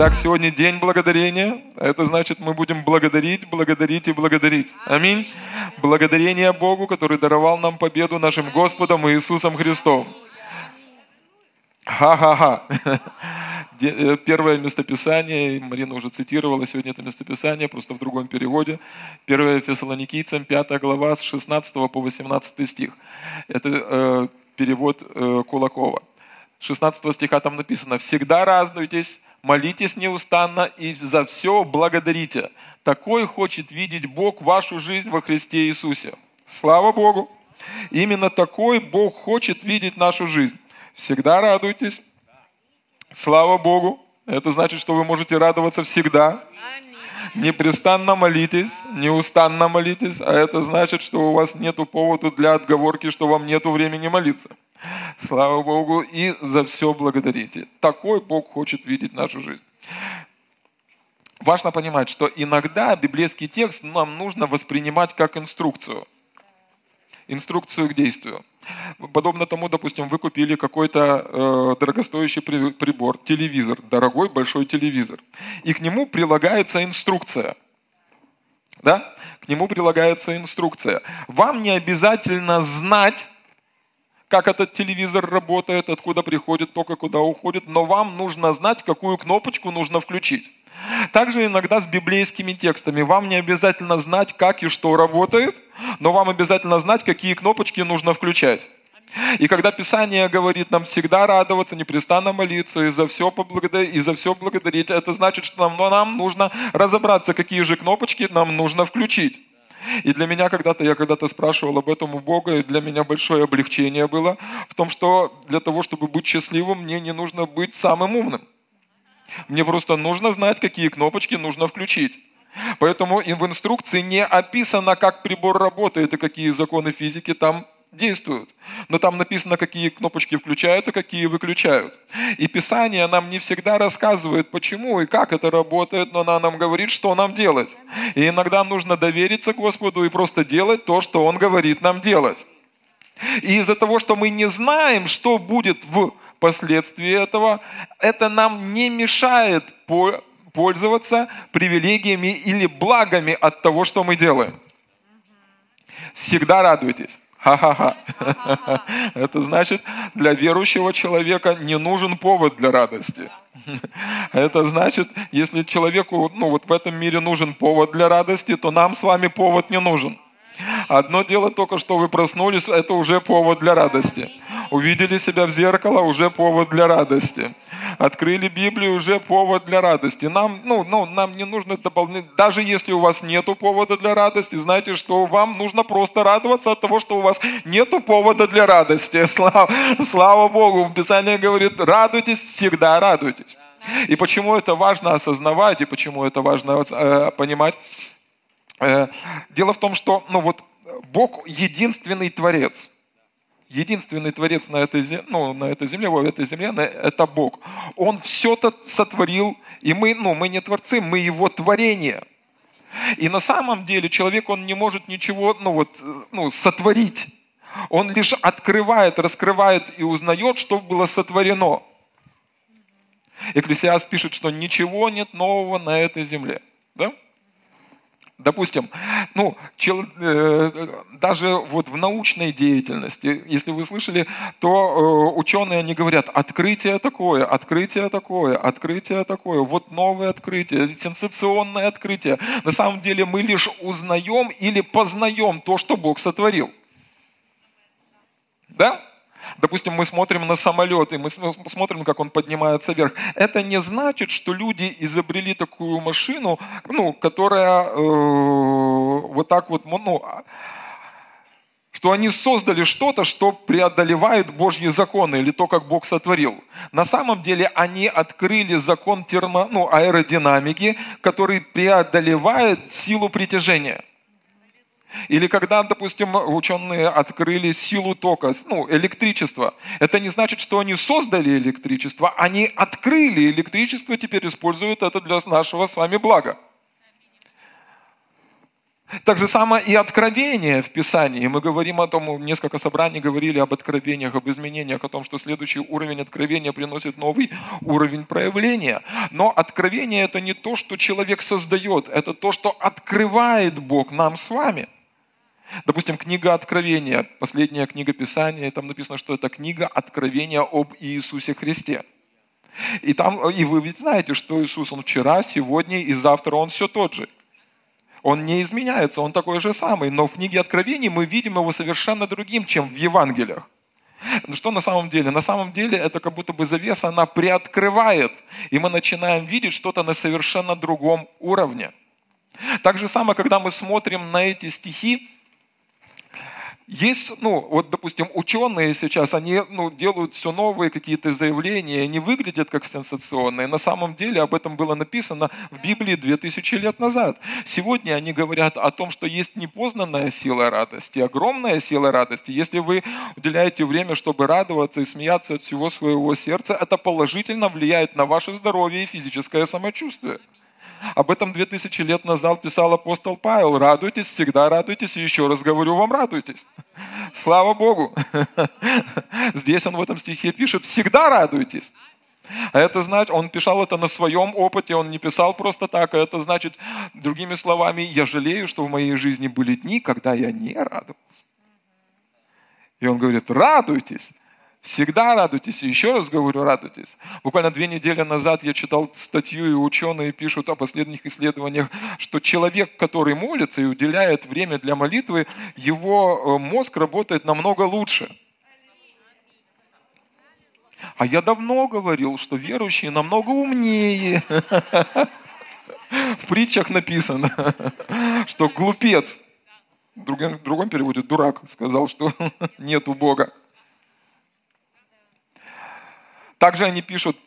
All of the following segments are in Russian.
Итак, сегодня день благодарения. Это значит, мы будем благодарить, благодарить и благодарить. Аминь. Благодарение Богу, который даровал нам победу нашим Господом Иисусом Христом. Ха-ха-ха. Первое местописание, Марина уже цитировала сегодня это местописание, просто в другом переводе. Первое Фессалоникийцам, 5 глава, с 16 по 18 стих. Это э, перевод э, Кулакова. 16 стиха там написано «Всегда радуйтесь, молитесь неустанно и за все благодарите. Такой хочет видеть Бог вашу жизнь во Христе Иисусе». Слава Богу! Именно такой Бог хочет видеть нашу жизнь. Всегда радуйтесь. Слава Богу. Это значит, что вы можете радоваться всегда. Непрестанно молитесь, неустанно молитесь, а это значит, что у вас нет повода для отговорки, что вам нет времени молиться. Слава Богу, и за все благодарите. Такой Бог хочет видеть нашу жизнь. Важно понимать, что иногда библейский текст нам нужно воспринимать как инструкцию. Инструкцию к действию. Подобно тому, допустим, вы купили какой-то э, дорогостоящий прибор, телевизор, дорогой большой телевизор, и к нему прилагается инструкция. Да? К нему прилагается инструкция. Вам не обязательно знать, как этот телевизор работает, откуда приходит ток и куда уходит, но вам нужно знать, какую кнопочку нужно включить. Также иногда с библейскими текстами. Вам не обязательно знать, как и что работает, но вам обязательно знать, какие кнопочки нужно включать. И когда Писание говорит нам всегда радоваться, непрестанно молиться и за все, поблагодарить, и за все благодарить, это значит, что нам, нам нужно разобраться, какие же кнопочки нам нужно включить. И для меня когда-то, я когда-то спрашивал об этом у Бога, и для меня большое облегчение было в том, что для того, чтобы быть счастливым, мне не нужно быть самым умным. Мне просто нужно знать, какие кнопочки нужно включить. Поэтому в инструкции не описано, как прибор работает и какие законы физики там действуют. Но там написано, какие кнопочки включают и какие выключают. И Писание нам не всегда рассказывает, почему и как это работает, но оно нам говорит, что нам делать. И иногда нужно довериться Господу и просто делать то, что Он говорит нам делать. И из-за того, что мы не знаем, что будет в последствий этого, это нам не мешает пользоваться привилегиями или благами от того, что мы делаем. Всегда радуйтесь. Ха-ха-ха. Это значит, для верующего человека не нужен повод для радости. Это значит, если человеку ну, вот в этом мире нужен повод для радости, то нам с вами повод не нужен. Одно дело только, что вы проснулись, это уже повод для радости. Увидели себя в зеркало, уже повод для радости. Открыли Библию, уже повод для радости. Нам, ну, ну, нам не нужно дополнительно, даже если у вас нет повода для радости, знаете, что вам нужно просто радоваться от того, что у вас нет повода для радости. Слава, слава Богу, Писание говорит, радуйтесь, всегда радуйтесь. И почему это важно осознавать, и почему это важно э, понимать? Э, дело в том, что ну вот, Бог единственный Творец. Единственный Творец на этой, земле, ну, на этой земле, в этой земле, это Бог. Он все-то сотворил, и мы, ну, мы не творцы, мы Его творение. И на самом деле человек, он не может ничего ну, вот, ну, сотворить. Он лишь открывает, раскрывает и узнает, что было сотворено. Экклесиаст пишет, что ничего нет нового на этой земле. Да? Допустим, ну, чел, э, даже вот в научной деятельности, если вы слышали, то э, ученые, они говорят, открытие такое, открытие такое, открытие такое, вот новое открытие, сенсационное открытие. На самом деле мы лишь узнаем или познаем то, что Бог сотворил. Да? Допустим, мы смотрим на самолет, и мы смотрим, как он поднимается вверх. Это не значит, что люди изобрели такую машину, ну, которая э, вот так вот, ну, а, что они создали что-то, что преодолевает Божьи законы или то, как Бог сотворил. На самом деле они открыли закон термо, ну, аэродинамики, который преодолевает силу притяжения. Или когда, допустим, ученые открыли силу тока, ну, электричество. Это не значит, что они создали электричество, они открыли электричество, теперь используют это для нашего с вами блага. Так же самое и откровение в Писании. Мы говорим о том, несколько собраний говорили об откровениях, об изменениях, о том, что следующий уровень откровения приносит новый уровень проявления. Но откровение это не то, что человек создает, это то, что открывает Бог нам с вами. Допустим, книга Откровения, последняя книга Писания, там написано, что это книга Откровения об Иисусе Христе. И, там, и вы ведь знаете, что Иисус, Он вчера, сегодня и завтра Он все тот же – он не изменяется, он такой же самый. Но в книге Откровений мы видим его совершенно другим, чем в Евангелиях. Но что на самом деле? На самом деле это как будто бы завеса, она приоткрывает, и мы начинаем видеть что-то на совершенно другом уровне. Так же самое, когда мы смотрим на эти стихи, есть, ну, вот, допустим, ученые сейчас, они ну, делают все новые какие-то заявления, они выглядят как сенсационные. На самом деле об этом было написано в Библии 2000 лет назад. Сегодня они говорят о том, что есть непознанная сила радости, огромная сила радости. Если вы уделяете время, чтобы радоваться и смеяться от всего своего сердца, это положительно влияет на ваше здоровье и физическое самочувствие. Об этом 2000 лет назад писал апостол Павел. Радуйтесь, всегда радуйтесь, и еще раз говорю вам, радуйтесь. Слава Богу. Здесь он в этом стихе пишет, всегда радуйтесь. А это значит, он писал это на своем опыте, он не писал просто так, а это значит, другими словами, я жалею, что в моей жизни были дни, когда я не радовался. И он говорит, радуйтесь, Всегда радуйтесь. И еще раз говорю, радуйтесь. Буквально две недели назад я читал статью, и ученые пишут о последних исследованиях, что человек, который молится и уделяет время для молитвы, его э, мозг работает намного лучше. А я давно говорил, что верующие намного умнее. В притчах написано, что глупец, в другом, в другом переводе дурак, сказал, что нету Бога. Также они пишут,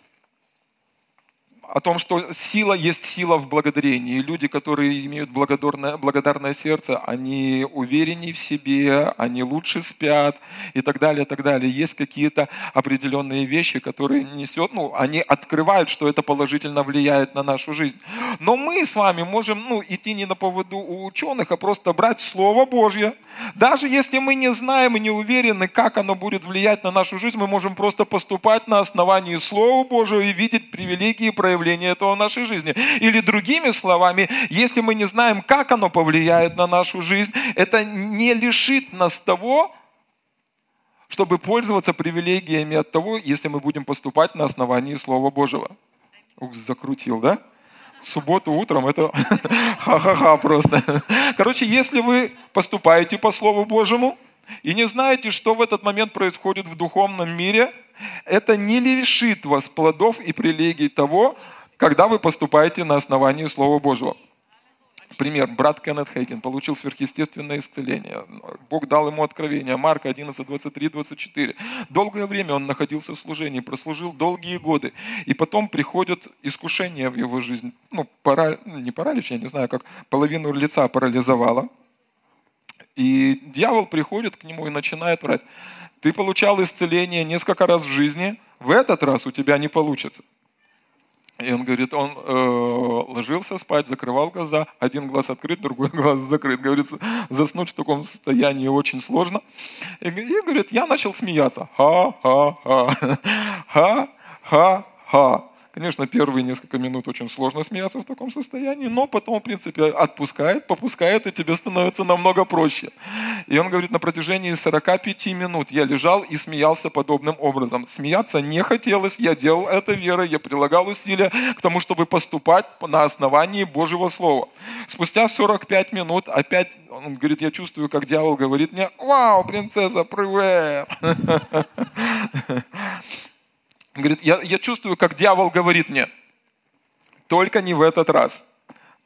о том, что сила есть сила в благодарении. Люди, которые имеют благодарное, благодарное сердце, они увереннее в себе, они лучше спят и так далее, и так далее. Есть какие-то определенные вещи, которые несет, ну, они открывают, что это положительно влияет на нашу жизнь. Но мы с вами можем ну, идти не на поводу у ученых, а просто брать Слово Божье. Даже если мы не знаем и не уверены, как оно будет влиять на нашу жизнь, мы можем просто поступать на основании Слова Божьего и видеть привилегии проявления проявление этого в нашей жизни. Или другими словами, если мы не знаем, как оно повлияет на нашу жизнь, это не лишит нас того, чтобы пользоваться привилегиями от того, если мы будем поступать на основании Слова Божьего. Ух, закрутил, да? субботу утром это ха-ха-ха просто. Короче, если вы поступаете по Слову Божьему и не знаете, что в этот момент происходит в духовном мире, это не лишит вас плодов и привилегий того, когда вы поступаете на основании Слова Божьего. Пример. Брат Кеннет Хейген получил сверхъестественное исцеление. Бог дал ему откровение. Марка 11, 23, 24. Долгое время он находился в служении, прослужил долгие годы. И потом приходят искушения в его жизнь. Ну, пара, ну, не паралич, я не знаю, как половину лица парализовало. И дьявол приходит к нему и начинает врать. Ты получал исцеление несколько раз в жизни, в этот раз у тебя не получится. И он говорит, он э, ложился спать, закрывал глаза, один глаз открыт, другой глаз закрыт. Говорится, заснуть в таком состоянии очень сложно. И, и говорит, я начал смеяться. Ха-ха-ха. Ха-ха-ха. Конечно, первые несколько минут очень сложно смеяться в таком состоянии, но потом, в принципе, отпускает, попускает, и тебе становится намного проще. И он говорит, на протяжении 45 минут я лежал и смеялся подобным образом. Смеяться не хотелось, я делал это верой, я прилагал усилия к тому, чтобы поступать на основании Божьего Слова. Спустя 45 минут опять он говорит, я чувствую, как дьявол говорит мне, вау, принцесса, привет. Говорит, я, я чувствую, как дьявол говорит мне, только не в этот раз.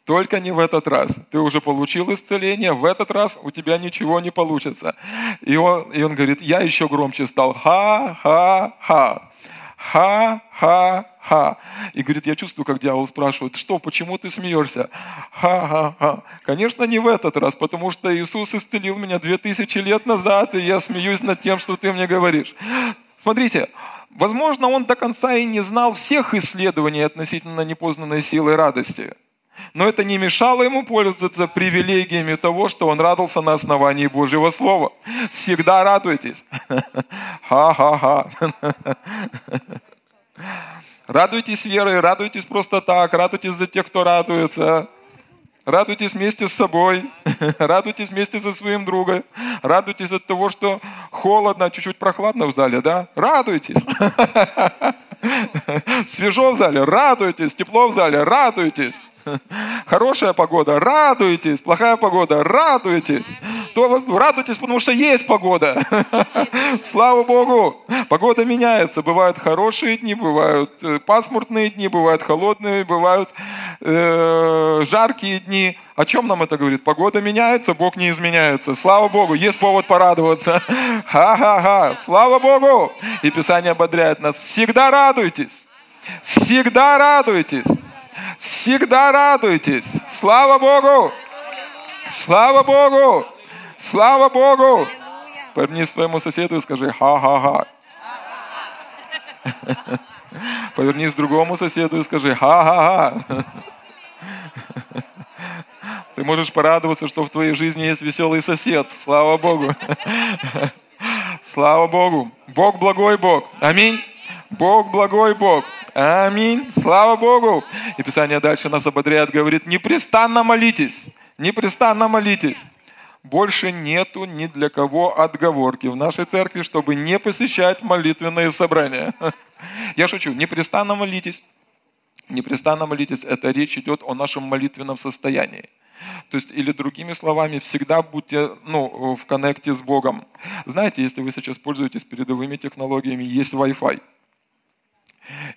Только не в этот раз. Ты уже получил исцеление, в этот раз у тебя ничего не получится. И он, и он говорит, я еще громче стал. Ха-ха-ха. Ха-ха-ха. И говорит, я чувствую, как дьявол спрашивает, что, почему ты смеешься? Ха-ха-ха. Конечно, не в этот раз, потому что Иисус исцелил меня две тысячи лет назад, и я смеюсь над тем, что ты мне говоришь. Смотрите, Возможно, он до конца и не знал всех исследований относительно непознанной силы радости. Но это не мешало ему пользоваться привилегиями того, что он радовался на основании Божьего Слова. Всегда радуйтесь. Ха-ха-ха. Радуйтесь верой, радуйтесь просто так, радуйтесь за тех, кто радуется. Радуйтесь вместе с собой, радуйтесь вместе со своим другом, радуйтесь от того, что холодно, чуть-чуть прохладно в зале, да? Радуйтесь. Свежо в зале, радуйтесь, тепло в зале, радуйтесь. Хорошая погода, радуйтесь. Плохая погода, радуйтесь. То радуйтесь, потому что есть погода. Слава Богу. Погода меняется. Бывают хорошие дни, бывают э, пасмурные дни, бывают холодные, бывают э, жаркие дни. О чем нам это говорит? Погода меняется, Бог не изменяется. Слава Богу, есть повод порадоваться. Ха-ха-ха, слава Богу. И Писание ободряет нас. Всегда радуйтесь. Всегда радуйтесь. Всегда радуйтесь. Слава Богу! Слава Богу! Слава Богу! Повернись своему соседу и скажи ха-ха-ха. Повернись другому соседу и скажи ха-ха-ха. Ты можешь порадоваться, что в твоей жизни есть веселый сосед. Слава Богу. Слава Богу. Бог благой Бог. Аминь. Бог благой Бог. Аминь. Слава Богу. И Писание дальше нас ободряет, говорит, непрестанно молитесь. Непрестанно молитесь. Больше нету ни для кого отговорки в нашей церкви, чтобы не посещать молитвенные собрания. Я шучу. Непрестанно молитесь. Непрестанно молитесь. Это речь идет о нашем молитвенном состоянии. То есть, или другими словами, всегда будьте ну, в коннекте с Богом. Знаете, если вы сейчас пользуетесь передовыми технологиями, есть Wi-Fi.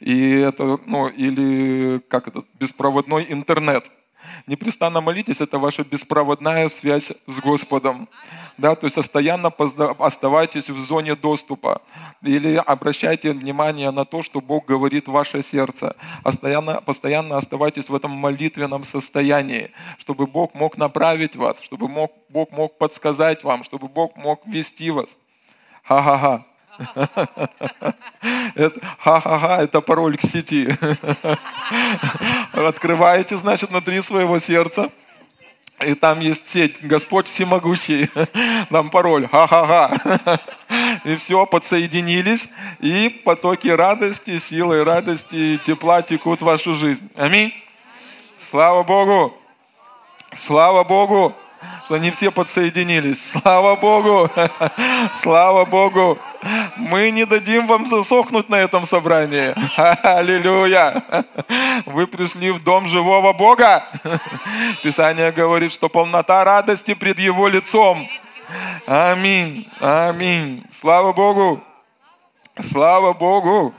И это, ну, или как это, беспроводной интернет. Непрестанно молитесь, это ваша беспроводная связь с Господом. Да, то есть постоянно оставайтесь в зоне доступа. Или обращайте внимание на то, что Бог говорит в ваше сердце. Постоянно, постоянно оставайтесь в этом молитвенном состоянии, чтобы Бог мог направить вас, чтобы мог, Бог мог подсказать вам, чтобы Бог мог вести вас. Ха-ха-ха. Ха-ха-ха, это пароль к сети. Открываете, значит, внутри своего сердца. И там есть сеть, Господь всемогущий, там пароль, ха-ха-ха. И все, подсоединились, и потоки радости, силы радости и тепла текут в вашу жизнь. Аминь. Слава Богу. Слава Богу что они все подсоединились. Слава Богу! Слава Богу! Мы не дадим вам засохнуть на этом собрании. Аллилуйя! Вы пришли в дом живого Бога. Писание говорит, что полнота радости пред Его лицом. Аминь. Аминь. Слава Богу. Слава Богу.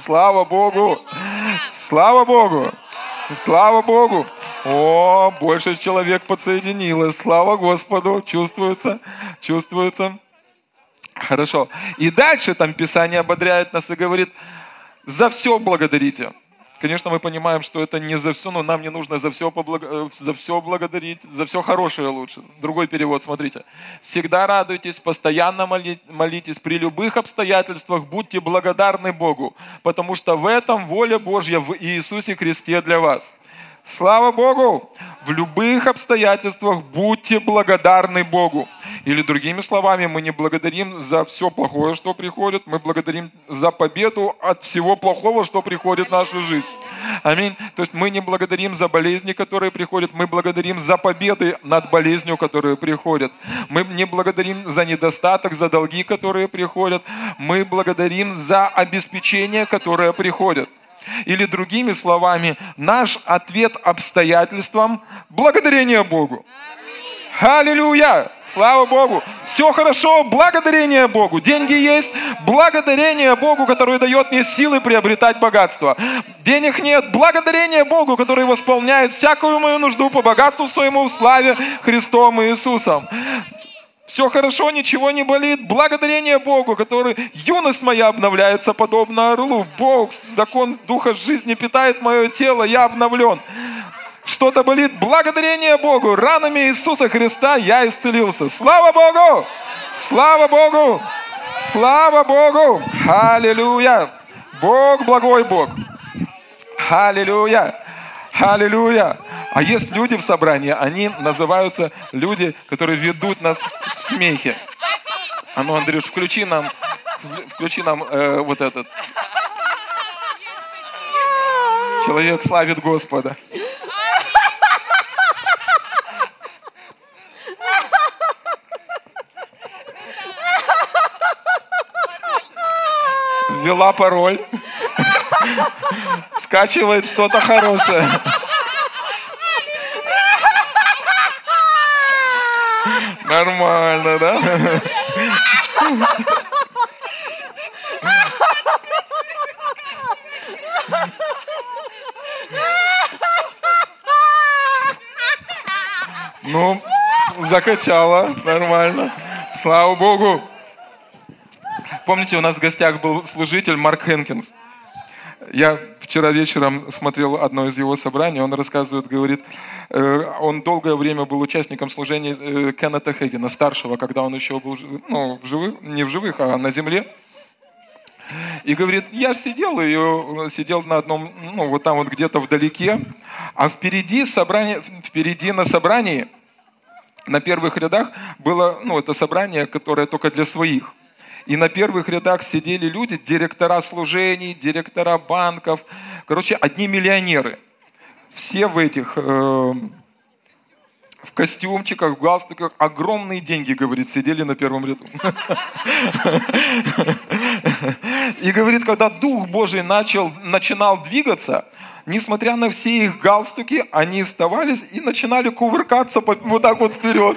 Слава Богу. Слава Богу. Слава Богу. О, больше человек подсоединилось. Слава Господу. Чувствуется, чувствуется. Хорошо. И дальше там Писание ободряет нас и говорит, за все благодарите. Конечно, мы понимаем, что это не за все, но нам не нужно за все, поблаг... Э, за все благодарить, за все хорошее лучше. Другой перевод, смотрите. Всегда радуйтесь, постоянно молитесь, при любых обстоятельствах будьте благодарны Богу, потому что в этом воля Божья в Иисусе Христе для вас. Слава Богу! В любых обстоятельствах будьте благодарны Богу. Или другими словами, мы не благодарим за все плохое, что приходит, мы благодарим за победу от всего плохого, что приходит в нашу жизнь. Аминь. То есть мы не благодарим за болезни, которые приходят, мы благодарим за победы над болезнью, которые приходят. Мы не благодарим за недостаток, за долги, которые приходят. Мы благодарим за обеспечение, которое приходит. Или другими словами, наш ответ обстоятельствам – благодарение Богу. Аллилуйя! Слава Богу! Все хорошо, благодарение Богу. Деньги есть, благодарение Богу, который дает мне силы приобретать богатство. Денег нет, благодарение Богу, который восполняет всякую мою нужду по богатству своему в славе Христом Иисусом. Все хорошо, ничего не болит. Благодарение Богу, который юность моя обновляется подобно орлу. Бог, закон Духа жизни питает мое тело, я обновлен. Что-то болит. Благодарение Богу. Ранами Иисуса Христа я исцелился. Слава Богу! Слава Богу! Слава Богу! Аллилуйя! Бог благой Бог. Аллилуйя! Аллилуйя! А есть люди в собрании, они называются люди, которые ведут нас в смехе. А ну, Андрюш, включи нам, включи нам э, вот этот. Человек славит Господа. Ввела пароль. Скачивает что-то хорошее. Нормально, да? Ну, закачала, нормально. Слава Богу. Помните, у нас в гостях был служитель Марк Хенкинс. Я вчера вечером смотрел одно из его собраний, он рассказывает, говорит, э, он долгое время был участником служения э, Кеннета Хейгена, старшего, когда он еще был ну, в живых, не в живых, а на земле. И говорит, я сидел и э, сидел на одном, ну вот там вот где-то вдалеке, а впереди, собрание, впереди на собрании, на первых рядах было, ну это собрание, которое только для своих – и на первых рядах сидели люди, директора служений, директора банков. Короче, одни миллионеры. Все в этих, э, в костюмчиках, в галстуках. Огромные деньги, говорит, сидели на первом ряду. И говорит, когда Дух Божий начал, начинал двигаться, несмотря на все их галстуки, они оставались и начинали кувыркаться вот так вот вперед.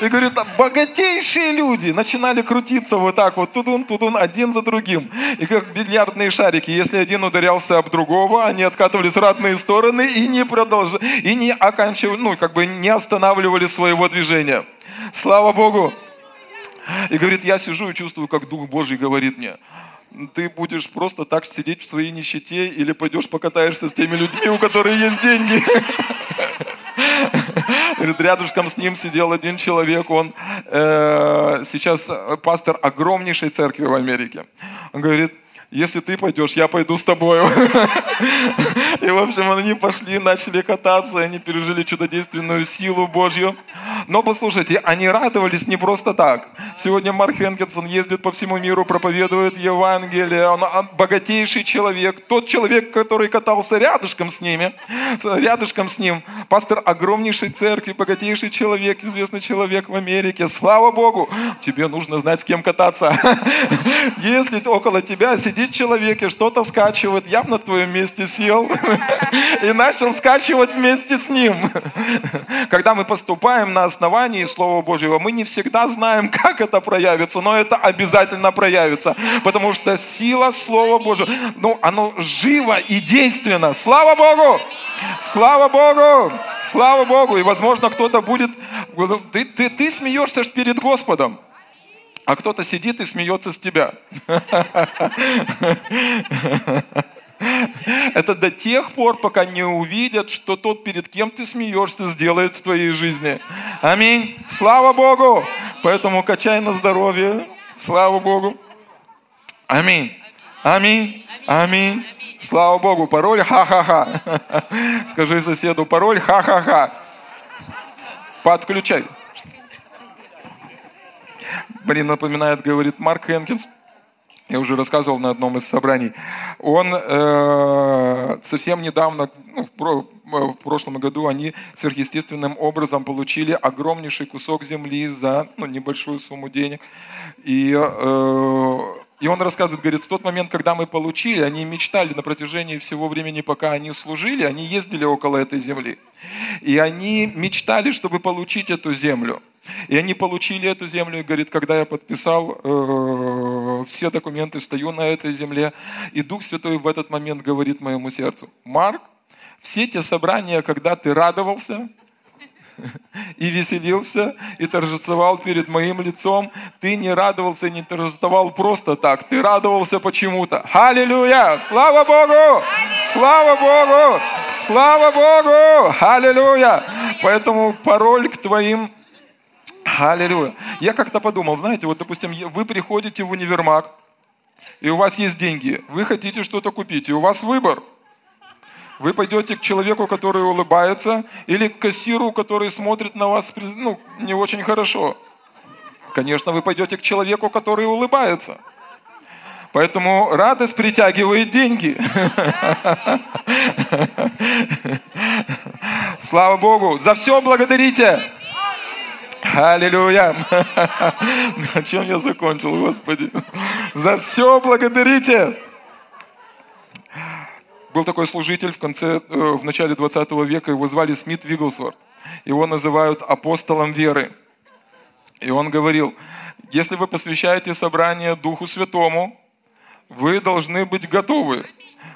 И говорит, богатейшие люди начинали крутиться вот так вот, тудун, тудун, один за другим. И как бильярдные шарики, если один ударялся об другого, они откатывались в разные стороны и не продолжали, и не оканчивали, ну, как бы не останавливали своего движения. Слава Богу! И говорит, я сижу и чувствую, как Дух Божий говорит мне, ты будешь просто так сидеть в своей нищете или пойдешь покатаешься с теми людьми, у которых есть деньги. Говорит, рядышком с ним сидел один человек, он э, сейчас пастор огромнейшей церкви в Америке. Он говорит, если ты пойдешь, я пойду с тобой. И, в общем, они пошли, начали кататься, они пережили чудодейственную силу Божью. Но послушайте, они радовались не просто так. Сегодня Марк Хенкинсон ездит по всему миру, проповедует Евангелие. Он богатейший человек. Тот человек, который катался рядышком с ними, рядышком с ним. Пастор огромнейшей церкви, богатейший человек, известный человек в Америке. Слава Богу! Тебе нужно знать, с кем кататься. Если около тебя сидит человек и что-то скачивает, я бы на твоем месте сел и начал скачивать вместе с ним. Когда мы поступаем на основании Слова Божьего, мы не всегда знаем, как это проявится, но это обязательно проявится, потому что сила Слова Божьего, ну, оно живо и действенно. Слава Богу! Слава Богу! Слава Богу! И, возможно, кто-то будет... Ты, ты, ты смеешься перед Господом а кто-то сидит и смеется с тебя. Это до тех пор, пока не увидят, что тот, перед кем ты смеешься, сделает в твоей жизни. Аминь. Слава Богу. Поэтому качай на здоровье. Слава Богу. Аминь. Аминь. Аминь. Слава Богу. Пароль ха-ха-ха. Скажи соседу пароль ха-ха-ха. Подключай. Мне напоминает, говорит Марк Хенкинс, я уже рассказывал на одном из собраний, он э, совсем недавно, ну, в, про, в прошлом году, они сверхъестественным образом получили огромнейший кусок земли за ну, небольшую сумму денег. И, э, и он рассказывает, говорит, в тот момент, когда мы получили, они мечтали на протяжении всего времени, пока они служили, они ездили около этой земли. И они мечтали, чтобы получить эту землю. И они получили эту землю, и говорит, когда я подписал э, все документы, стою на этой земле, и Дух Святой в этот момент говорит моему сердцу, Марк, все те собрания, когда ты радовался, и веселился, и торжествовал перед моим лицом. Ты не радовался не торжествовал просто так. Ты радовался почему-то. Аллилуйя! Слава Богу! Слава Богу! Слава Богу! Аллилуйя! Поэтому пароль к твоим Аллилуйя. Я как-то подумал, знаете, вот, допустим, вы приходите в универмаг, и у вас есть деньги, вы хотите что-то купить, и у вас выбор. Вы пойдете к человеку, который улыбается, или к кассиру, который смотрит на вас ну, не очень хорошо. Конечно, вы пойдете к человеку, который улыбается. Поэтому радость притягивает деньги. Слава Богу. За все благодарите. Аллилуйя. На чем я закончил, Господи? За все благодарите. Был такой служитель в конце, э, в начале 20 века, его звали Смит Вигглсворт. Его называют апостолом веры. И он говорил, если вы посвящаете собрание Духу Святому, вы должны быть готовы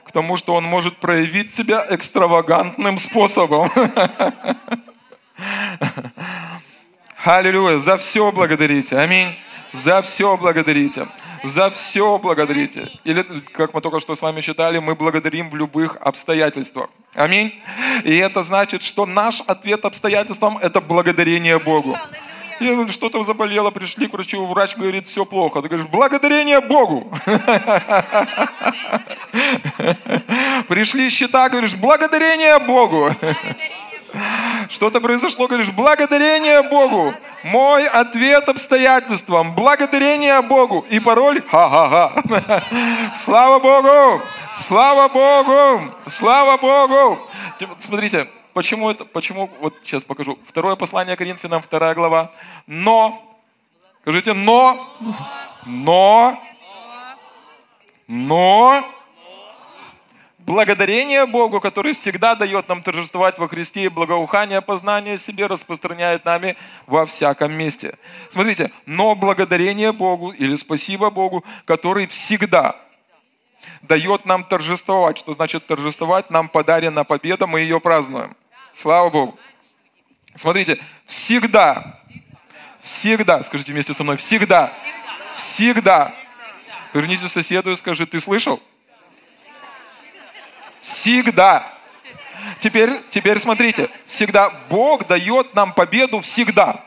к тому, что он может проявить себя экстравагантным способом. Аллилуйя. За все благодарите. Аминь. За все благодарите. За все благодарите. Или, как мы только что с вами читали, мы благодарим в любых обстоятельствах. Аминь. И это значит, что наш ответ обстоятельствам – это благодарение Богу. И что-то заболело, пришли к врачу, врач говорит, все плохо. Ты говоришь, благодарение Богу. Пришли счета, говоришь, благодарение Богу. Что-то произошло, говоришь, благодарение Богу. Мой ответ обстоятельствам, благодарение Богу. И пароль, ха-ха-ха. Слава Богу! Слава Богу! Слава Богу! Смотрите, почему это, почему, вот сейчас покажу. Второе послание Коринфянам, вторая глава. Но, скажите, но, но, но, Благодарение Богу, который всегда дает нам торжествовать во Христе и благоухание познания себе распространяет нами во всяком месте. Смотрите, но благодарение Богу или спасибо Богу, который всегда дает нам торжествовать. Что значит торжествовать? Нам подарена победа, мы ее празднуем. Слава Богу. Смотрите, всегда, всегда, скажите вместе со мной, всегда, всегда. Вернитесь к соседу и скажи, ты слышал? Всегда. Теперь, теперь смотрите, всегда Бог дает нам победу всегда.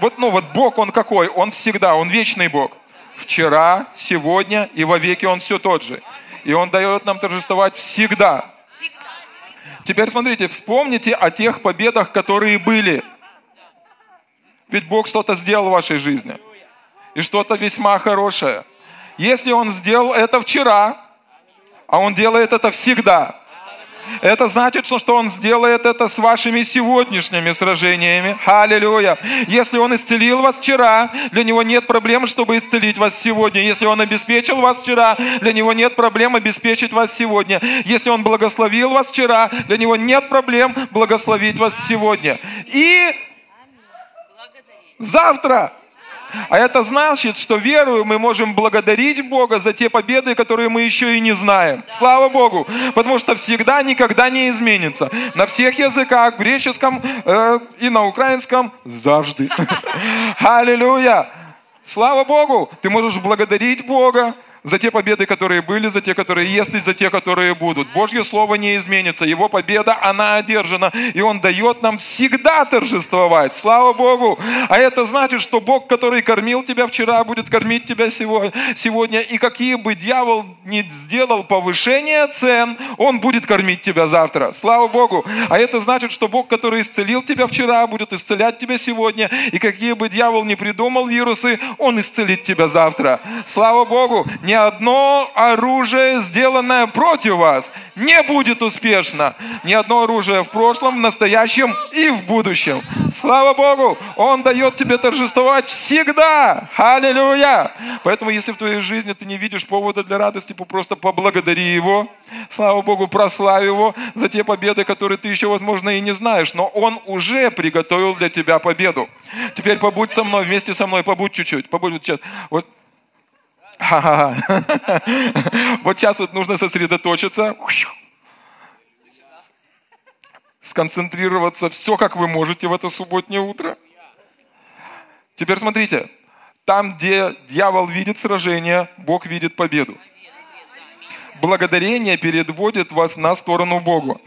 Вот, ну вот Бог, Он какой? Он всегда, Он вечный Бог. Вчера, сегодня и во веки Он все тот же. И Он дает нам торжествовать всегда. Теперь смотрите, вспомните о тех победах, которые были. Ведь Бог что-то сделал в вашей жизни. И что-то весьма хорошее. Если Он сделал это вчера, а Он делает это всегда. Это значит, что Он сделает это с вашими сегодняшними сражениями. Аллилуйя. Если Он исцелил вас вчера, для Него нет проблем, чтобы исцелить вас сегодня. Если Он обеспечил вас вчера, для Него нет проблем обеспечить вас сегодня. Если Он благословил вас вчера, для Него нет проблем благословить вас сегодня. И завтра а это значит, что верую мы можем благодарить Бога за те победы, которые мы еще и не знаем. Слава Богу! Потому что всегда никогда не изменится. На всех языках, греческом э, и на украинском завжди. Аллилуйя! Слава Богу! Ты можешь благодарить Бога за те победы, которые были, за те, которые есть, и за те, которые будут. Божье Слово не изменится. Его победа, она одержана. И Он дает нам всегда торжествовать. Слава Богу! А это значит, что Бог, который кормил тебя вчера, будет кормить тебя сегодня. И какие бы дьявол не сделал повышение цен, он будет кормить тебя завтра. Слава Богу! А это значит, что Бог, который исцелил тебя вчера, будет исцелять тебя сегодня. И какие бы дьявол не придумал вирусы, он исцелит тебя завтра. Слава Богу! Не ни одно оружие, сделанное против вас, не будет успешно. Ни одно оружие в прошлом, в настоящем и в будущем. Слава Богу, Он дает тебе торжествовать всегда. Аллилуйя. Поэтому, если в твоей жизни ты не видишь повода для радости, просто поблагодари Его. Слава Богу, прославь Его за те победы, которые ты еще, возможно, и не знаешь. Но Он уже приготовил для тебя победу. Теперь побудь со мной, вместе со мной, побудь чуть-чуть. Побудь сейчас. Вот вот сейчас вот нужно сосредоточиться, сконцентрироваться, все как вы можете в это субботнее утро. Теперь смотрите, там, где дьявол видит сражение, Бог видит победу. Благодарение переводит вас на сторону Богу.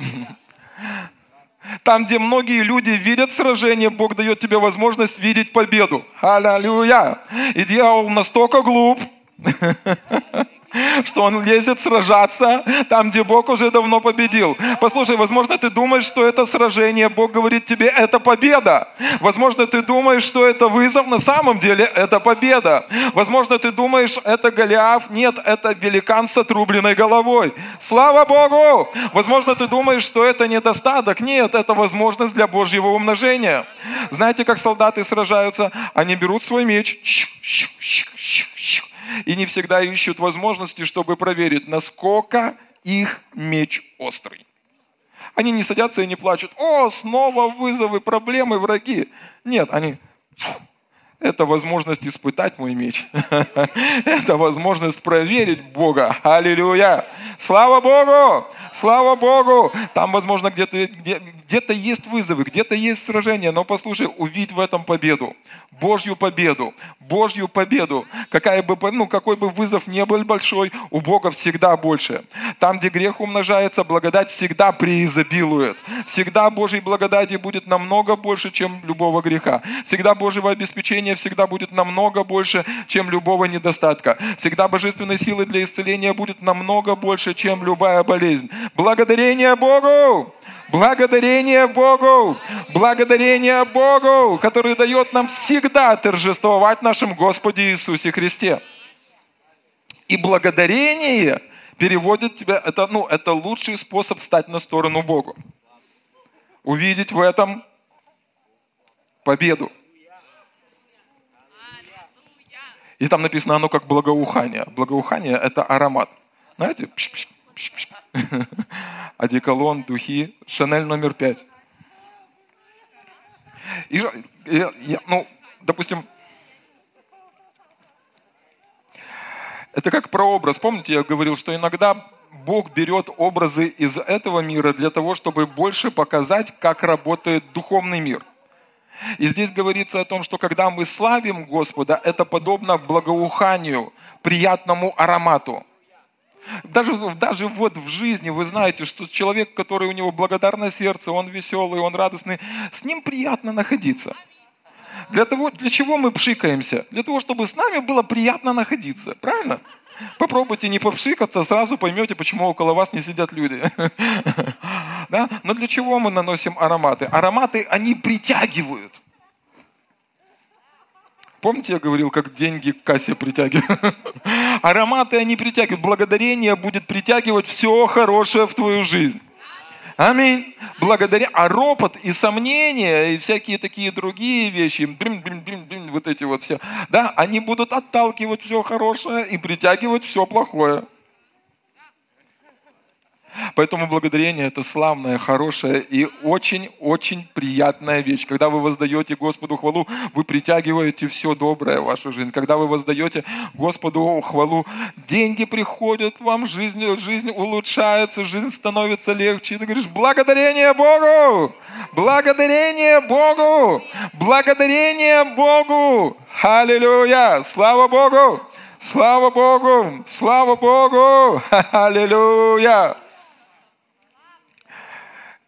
Там, где многие люди видят сражение, Бог дает тебе возможность видеть победу. Аллилуйя! И дьявол настолько глуп, что он лезет сражаться там, где Бог уже давно победил. Послушай, возможно, ты думаешь, что это сражение, Бог говорит тебе, это победа. Возможно, ты думаешь, что это вызов, на самом деле это победа. Возможно, ты думаешь, это Голиаф, нет, это великан с отрубленной головой. Слава Богу! Возможно, ты думаешь, что это недостаток, нет, это возможность для Божьего умножения. Знаете, как солдаты сражаются? Они берут свой меч, и не всегда ищут возможности, чтобы проверить, насколько их меч острый. Они не садятся и не плачут. О, снова вызовы, проблемы, враги. Нет, они... Это возможность испытать мой меч. Это возможность проверить Бога. Аллилуйя. Слава Богу! Слава Богу! Там, возможно, где-то где, где есть вызовы, где-то есть сражения, но послушай, увидь в этом победу. Божью победу. Божью победу. Какая бы, ну, какой бы вызов не был большой, у Бога всегда больше. Там, где грех умножается, благодать всегда преизобилует. Всегда Божьей благодати будет намного больше, чем любого греха. Всегда Божьего обеспечения всегда будет намного больше, чем любого недостатка. Всегда божественной силы для исцеления будет намного больше, чем любая болезнь. Благодарение Богу! Благодарение Богу! Благодарение Богу, который дает нам всегда торжествовать нашем Господе Иисусе Христе. И благодарение переводит тебя, это, ну, это лучший способ стать на сторону Богу. Увидеть в этом победу. И там написано оно как благоухание. Благоухание – это аромат. Знаете? Пш -пш -пш одеколон, духи, Шанель номер пять. И, и, ну, допустим, это как прообраз. Помните, я говорил, что иногда Бог берет образы из этого мира для того, чтобы больше показать, как работает духовный мир. И здесь говорится о том, что когда мы славим Господа, это подобно благоуханию, приятному аромату. Даже, даже вот в жизни вы знаете, что человек, который у него благодарное сердце, он веселый, он радостный, с ним приятно находиться. Для, того, для чего мы пшикаемся? Для того, чтобы с нами было приятно находиться. Правильно? Попробуйте не попшикаться, сразу поймете, почему около вас не сидят люди. Да? Но для чего мы наносим ароматы? Ароматы, они притягивают. Помните, я говорил, как деньги к кассе притягивают? Ароматы они притягивают. Благодарение будет притягивать все хорошее в твою жизнь. Аминь. Благодаря. А ропот и сомнения, и всякие такие другие вещи, блин, блин, блин, блин, вот эти вот все, да, они будут отталкивать все хорошее и притягивать все плохое. Поэтому благодарение – это славная, хорошая и очень-очень приятная вещь. Когда вы воздаете Господу хвалу, вы притягиваете все доброе в вашу жизнь. Когда вы воздаете Господу хвалу, деньги приходят вам, жизнь, жизнь улучшается, жизнь становится легче. И ты говоришь, благодарение Богу! Благодарение Богу! Благодарение Богу! Аллилуйя! Слава Богу! Слава Богу! Слава Богу! Аллилуйя!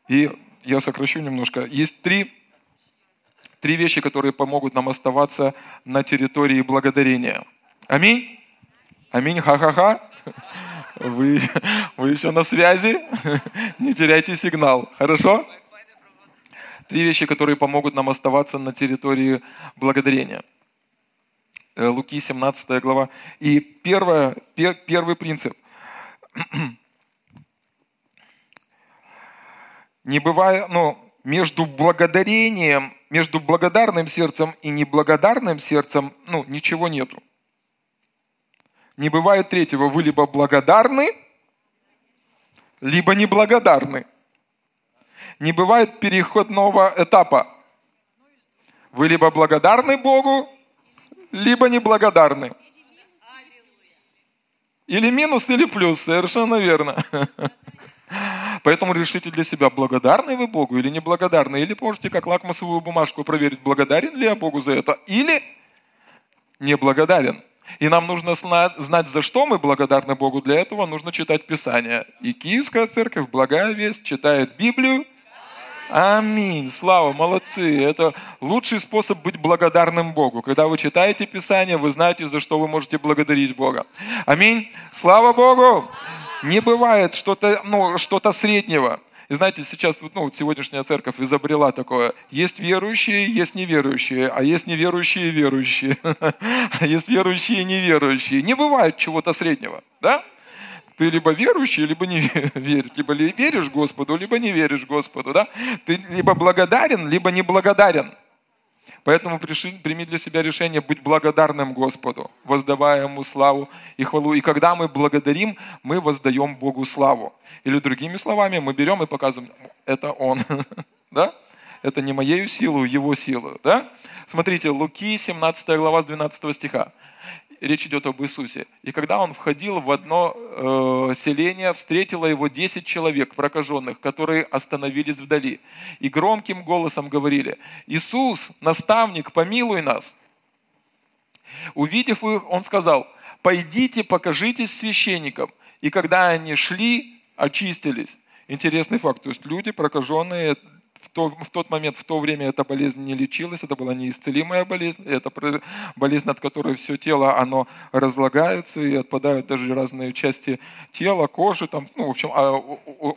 И я сокращу немножко. Есть три, три вещи, которые помогут нам оставаться на территории благодарения. Аминь. Аминь. Ха-ха-ха. Вы, вы еще на связи? Не теряйте сигнал. Хорошо? Три вещи, которые помогут нам оставаться на территории благодарения. Э, Луки 17 глава. И первое, пер, первый принцип – не бывает, ну, между благодарением, между благодарным сердцем и неблагодарным сердцем, ну, ничего нету. Не бывает третьего. Вы либо благодарны, либо неблагодарны. Не бывает переходного этапа. Вы либо благодарны Богу, либо неблагодарны. Или минус, или плюс, совершенно верно. Поэтому решите для себя, благодарны вы Богу или неблагодарны. Или можете как лакмусовую бумажку проверить, благодарен ли я Богу за это, или неблагодарен. И нам нужно знать, за что мы благодарны Богу. Для этого нужно читать Писание. И Киевская церковь, благая весть, читает Библию Аминь. Слава, молодцы. Это лучший способ быть благодарным Богу. Когда вы читаете Писание, вы знаете, за что вы можете благодарить Бога. Аминь. Слава Богу. Не бывает что-то ну, что среднего. И знаете, сейчас ну, сегодняшняя церковь изобрела такое. Есть верующие, есть неверующие, а есть неверующие верующие. Есть верующие и неверующие. Не бывает чего-то среднего. Да? Ты либо верующий, либо не веришь. Либо веришь Господу, либо не веришь Господу. Да? Ты либо благодарен, либо не благодарен. Поэтому прими для себя решение быть благодарным Господу, воздавая Ему славу и хвалу. И когда мы благодарим, мы воздаем Богу славу. Или другими словами, мы берем и показываем, это Он. Да? Это не моею силу, Его силу. Да? Смотрите, Луки, 17 глава, с 12 стиха речь идет об Иисусе. И когда он входил в одно э, селение, встретило его десять человек прокаженных, которые остановились вдали. И громким голосом говорили, «Иисус, наставник, помилуй нас!» Увидев их, он сказал, «Пойдите, покажитесь священникам». И когда они шли, очистились. Интересный факт. То есть люди прокаженные в, то, в тот момент, в то время эта болезнь не лечилась, это была неисцелимая болезнь, это болезнь, от которой все тело, оно разлагается и отпадают даже разные части тела, кожи, там, ну, в общем, а,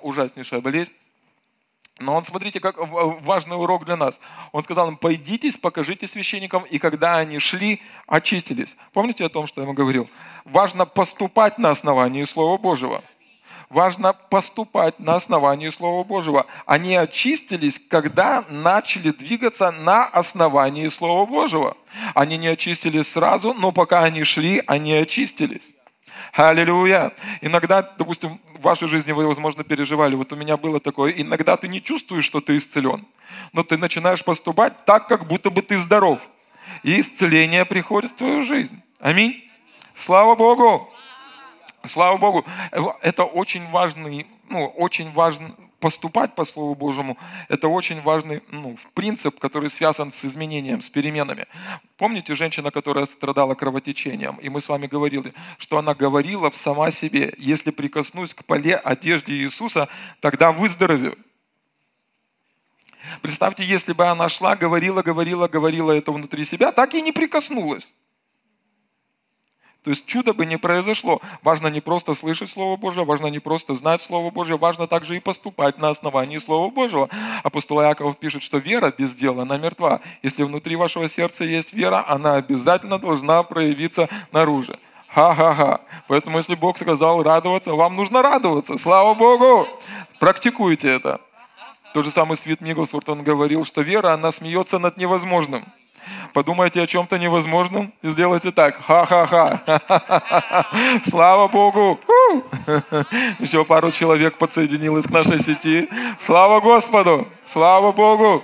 ужаснейшая болезнь. Но он, смотрите, как важный урок для нас. Он сказал им, пойдитесь, покажите священникам, и когда они шли, очистились. Помните о том, что я ему говорил? Важно поступать на основании Слова Божьего важно поступать на основании Слова Божьего. Они очистились, когда начали двигаться на основании Слова Божьего. Они не очистились сразу, но пока они шли, они очистились. Аллилуйя. Иногда, допустим, в вашей жизни вы, возможно, переживали. Вот у меня было такое. Иногда ты не чувствуешь, что ты исцелен. Но ты начинаешь поступать так, как будто бы ты здоров. И исцеление приходит в твою жизнь. Аминь. Слава Богу. Слава Богу, это очень важный, ну, очень важно поступать по Слову Божьему, это очень важный ну, принцип, который связан с изменением, с переменами. Помните женщина, которая страдала кровотечением, и мы с вами говорили, что она говорила в сама себе, если прикоснусь к поле одежды Иисуса, тогда выздоровею. Представьте, если бы она шла, говорила, говорила, говорила это внутри себя, так и не прикоснулась. То есть чудо бы не произошло. Важно не просто слышать Слово Божье, важно не просто знать Слово Божье, важно также и поступать на основании Слова Божьего. Апостол Иаков пишет, что вера без дела, она мертва. Если внутри вашего сердца есть вера, она обязательно должна проявиться наружу. Ха-ха-ха. Поэтому, если Бог сказал радоваться, вам нужно радоваться. Слава Богу! Практикуйте это. То же самое Свит Николсворт, он говорил, что вера, она смеется над невозможным. Подумайте о чем-то невозможном и сделайте так. Ха-ха-ха. Слава Богу. Еще пару человек подсоединилось к нашей сети. Слава Господу. Слава Богу.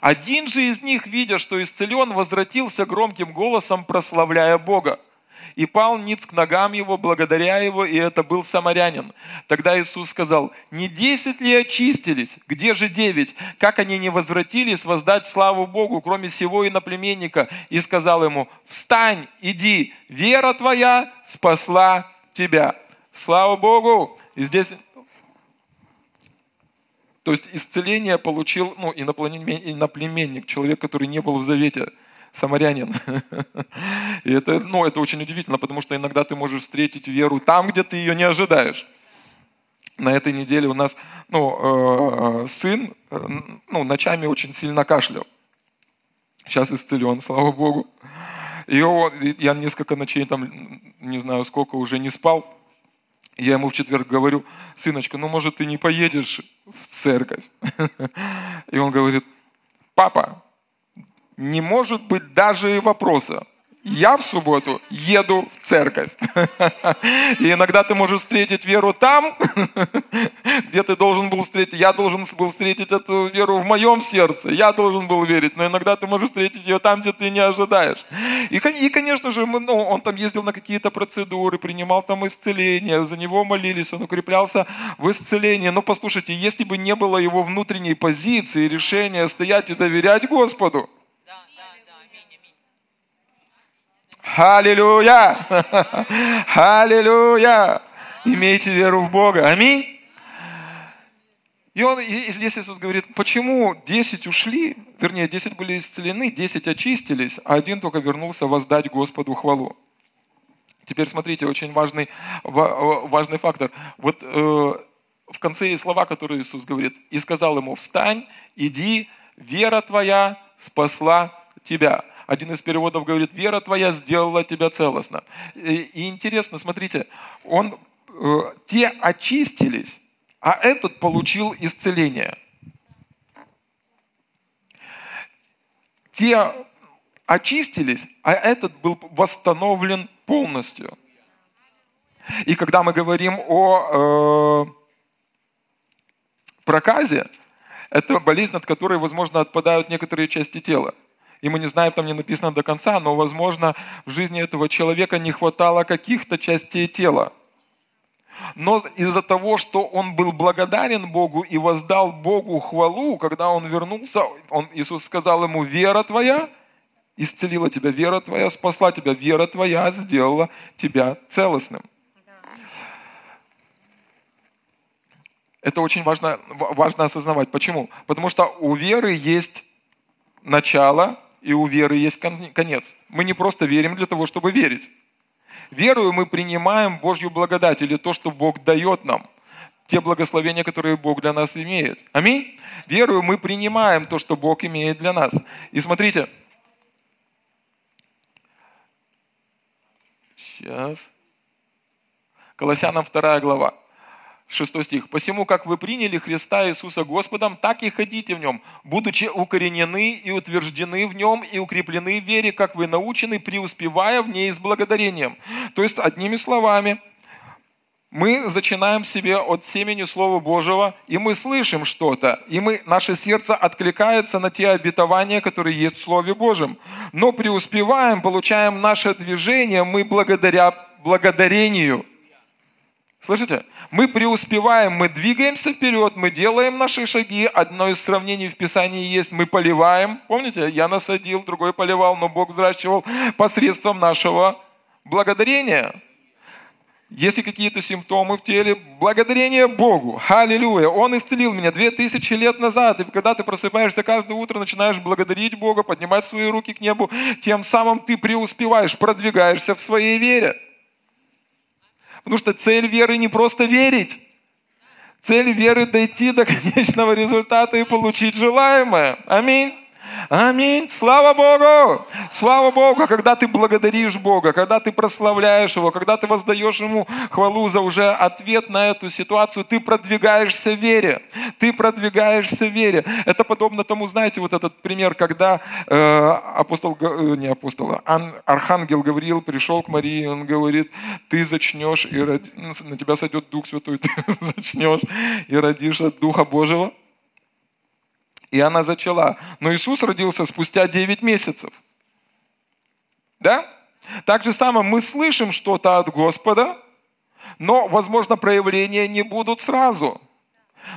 Один же из них, видя, что исцелен, возвратился громким голосом, прославляя Бога и пал ниц к ногам его, благодаря его, и это был самарянин. Тогда Иисус сказал, не десять ли очистились? Где же девять? Как они не возвратились воздать славу Богу, кроме сего иноплеменника? И сказал ему, встань, иди, вера твоя спасла тебя. Слава Богу! И здесь то есть исцеление получил ну, иноплеменник, человек, который не был в завете самарянин. И это, ну, это очень удивительно, потому что иногда ты можешь встретить веру там, где ты ее не ожидаешь. На этой неделе у нас ну, э, сын э, ну, ночами очень сильно кашлял. Сейчас исцелен, слава Богу. И я несколько ночей, там, не знаю сколько, уже не спал. Я ему в четверг говорю, сыночка, ну может ты не поедешь в церковь? И он говорит, папа, не может быть даже и вопроса. Я в субботу еду в церковь. И иногда ты можешь встретить веру там, где ты должен был встретить. Я должен был встретить эту веру в моем сердце. Я должен был верить. Но иногда ты можешь встретить ее там, где ты не ожидаешь. И, конечно же, ну, он там ездил на какие-то процедуры, принимал там исцеление, за него молились, он укреплялся в исцелении. Но послушайте, если бы не было его внутренней позиции, решения стоять и доверять Господу, Аллилуйя! Аллилуйя! Имейте веру в Бога. Аминь. И он, и здесь Иисус говорит, почему 10 ушли, вернее, 10 были исцелены, 10 очистились, а один только вернулся воздать Господу хвалу. Теперь смотрите, очень важный, важный фактор. Вот э, в конце есть слова, которые Иисус говорит. «И сказал ему, встань, иди, вера твоя спасла тебя». Один из переводов говорит, вера твоя сделала тебя целостно. И, интересно, смотрите, он, э, те очистились, а этот получил исцеление. Те очистились, а этот был восстановлен полностью. И когда мы говорим о э, проказе, это болезнь, от которой, возможно, отпадают некоторые части тела. И мы не знаем, там не написано до конца, но, возможно, в жизни этого человека не хватало каких-то частей тела. Но из-за того, что он был благодарен Богу и воздал Богу хвалу, когда он вернулся, он, Иисус сказал ему, вера твоя исцелила тебя, вера твоя спасла тебя, вера твоя сделала тебя целостным. Это очень важно, важно осознавать. Почему? Потому что у веры есть начало, и у веры есть конец. Мы не просто верим для того, чтобы верить. Верую мы принимаем Божью благодать или то, что Бог дает нам. Те благословения, которые Бог для нас имеет. Аминь. Верую мы принимаем то, что Бог имеет для нас. И смотрите. Сейчас. Колоссянам 2 глава. 6 стих. «Посему, как вы приняли Христа Иисуса Господом, так и ходите в Нем, будучи укоренены и утверждены в Нем и укреплены в вере, как вы научены, преуспевая в ней с благодарением». То есть, одними словами, мы зачинаем себе от семени Слова Божьего, и мы слышим что-то, и мы, наше сердце откликается на те обетования, которые есть в Слове Божьем. Но преуспеваем, получаем наше движение мы благодаря благодарению – Слышите? Мы преуспеваем, мы двигаемся вперед, мы делаем наши шаги. Одно из сравнений в Писании есть, мы поливаем. Помните, я насадил, другой поливал, но Бог взращивал посредством нашего благодарения. Если какие-то симптомы в теле, благодарение Богу. Аллилуйя. Он исцелил меня две тысячи лет назад. И когда ты просыпаешься каждое утро, начинаешь благодарить Бога, поднимать свои руки к небу, тем самым ты преуспеваешь, продвигаешься в своей вере. Потому что цель веры не просто верить. Цель веры дойти до конечного результата и получить желаемое. Аминь. Аминь. Слава Богу. Слава Богу, когда ты благодаришь Бога, когда ты прославляешь Его, когда ты воздаешь Ему хвалу за уже ответ на эту ситуацию, ты продвигаешься в вере. Ты продвигаешься в вере. Это подобно тому, знаете, вот этот пример, когда э, апостол, э, не апостол, а архангел Гавриил пришел к Марии, он говорит, ты зачнешь, и роди... на тебя сойдет Дух Святой, ты зачнешь и родишь от Духа Божьего и она зачала. Но Иисус родился спустя 9 месяцев. Да? Так же самое мы слышим что-то от Господа, но, возможно, проявления не будут сразу.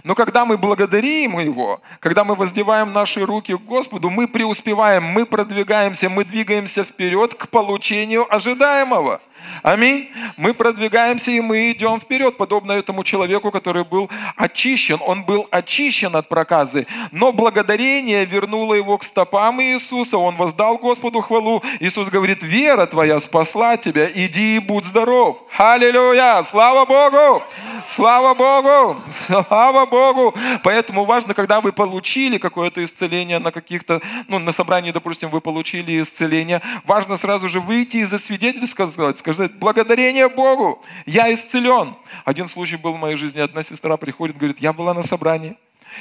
Но когда мы благодарим Его, когда мы воздеваем наши руки к Господу, мы преуспеваем, мы продвигаемся, мы двигаемся вперед к получению ожидаемого – Аминь. Мы продвигаемся и мы идем вперед, подобно этому человеку, который был очищен. Он был очищен от проказы, но благодарение вернуло его к стопам Иисуса. Он воздал Господу хвалу. Иисус говорит, вера твоя спасла тебя, иди и будь здоров. Аллилуйя! Слава Богу! Слава Богу! Слава Богу! Поэтому важно, когда вы получили какое-то исцеление на каких-то, ну, на собрании, допустим, вы получили исцеление, важно сразу же выйти и засвидетельствовать, сказать, сказать, благодарение Богу, я исцелен. Один случай был в моей жизни, одна сестра приходит, говорит, я была на собрании,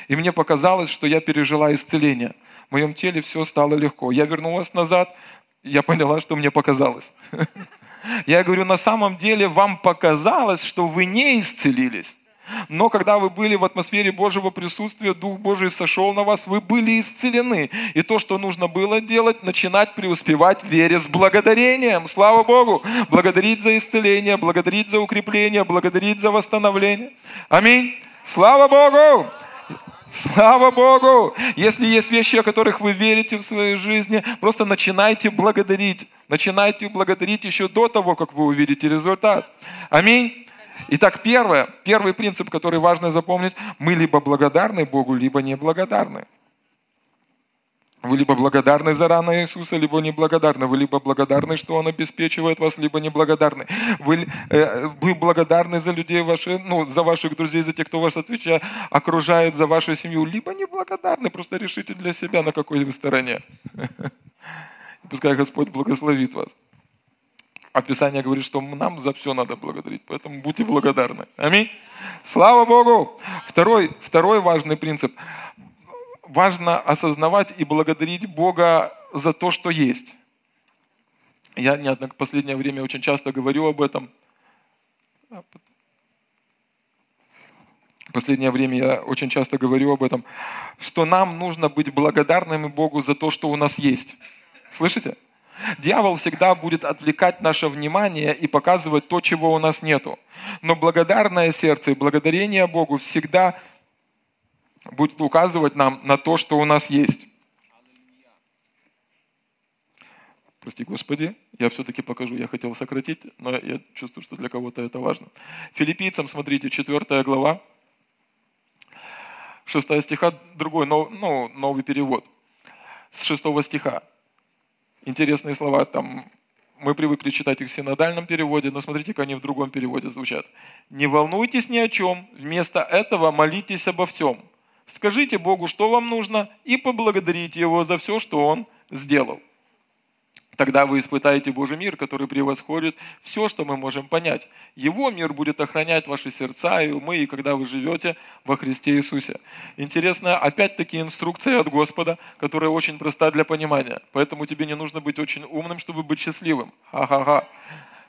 и мне показалось, что я пережила исцеление. В моем теле все стало легко. Я вернулась назад, я поняла, что мне показалось. Я говорю, на самом деле вам показалось, что вы не исцелились. Но когда вы были в атмосфере Божьего присутствия, Дух Божий сошел на вас, вы были исцелены. И то, что нужно было делать, начинать преуспевать в вере с благодарением. Слава Богу! Благодарить за исцеление, благодарить за укрепление, благодарить за восстановление. Аминь! Слава Богу! Слава Богу! Если есть вещи, о которых вы верите в своей жизни, просто начинайте благодарить. Начинайте благодарить еще до того, как вы увидите результат. Аминь. Итак, первое, первый принцип, который важно запомнить, мы либо благодарны Богу, либо неблагодарны. Вы либо благодарны за раны Иисуса, либо неблагодарны. Вы либо благодарны, что Он обеспечивает вас, либо неблагодарны. Вы, э, вы благодарны за людей ваши, ну, за ваших друзей, за тех, кто вас отвечает, окружает, за вашу семью, либо неблагодарны. Просто решите для себя, на какой вы стороне. Пускай Господь благословит вас. А Писание говорит, что нам за все надо благодарить, поэтому будьте благодарны. Аминь. Слава Богу! Второй, второй важный принцип важно осознавать и благодарить Бога за то, что есть. Я в последнее время очень часто говорю об этом. В последнее время я очень часто говорю об этом, что нам нужно быть благодарными Богу за то, что у нас есть. Слышите? Дьявол всегда будет отвлекать наше внимание и показывать то, чего у нас нету. Но благодарное сердце и благодарение Богу всегда будет указывать нам на то, что у нас есть. Прости, Господи, я все-таки покажу. Я хотел сократить, но я чувствую, что для кого-то это важно. Филиппийцам, смотрите, 4 глава, 6 стиха, другой, ну, новый перевод. С 6 стиха. Интересные слова там. Мы привыкли читать их в синодальном переводе, но смотрите, как они в другом переводе звучат. «Не волнуйтесь ни о чем, вместо этого молитесь обо всем. Скажите Богу, что вам нужно, и поблагодарите Его за все, что Он сделал. Тогда вы испытаете Божий мир, который превосходит все, что мы можем понять. Его мир будет охранять ваши сердца и умы, и когда вы живете во Христе Иисусе. Интересно, опять-таки инструкция от Господа, которая очень проста для понимания. Поэтому тебе не нужно быть очень умным, чтобы быть счастливым. Ха-ха-ха.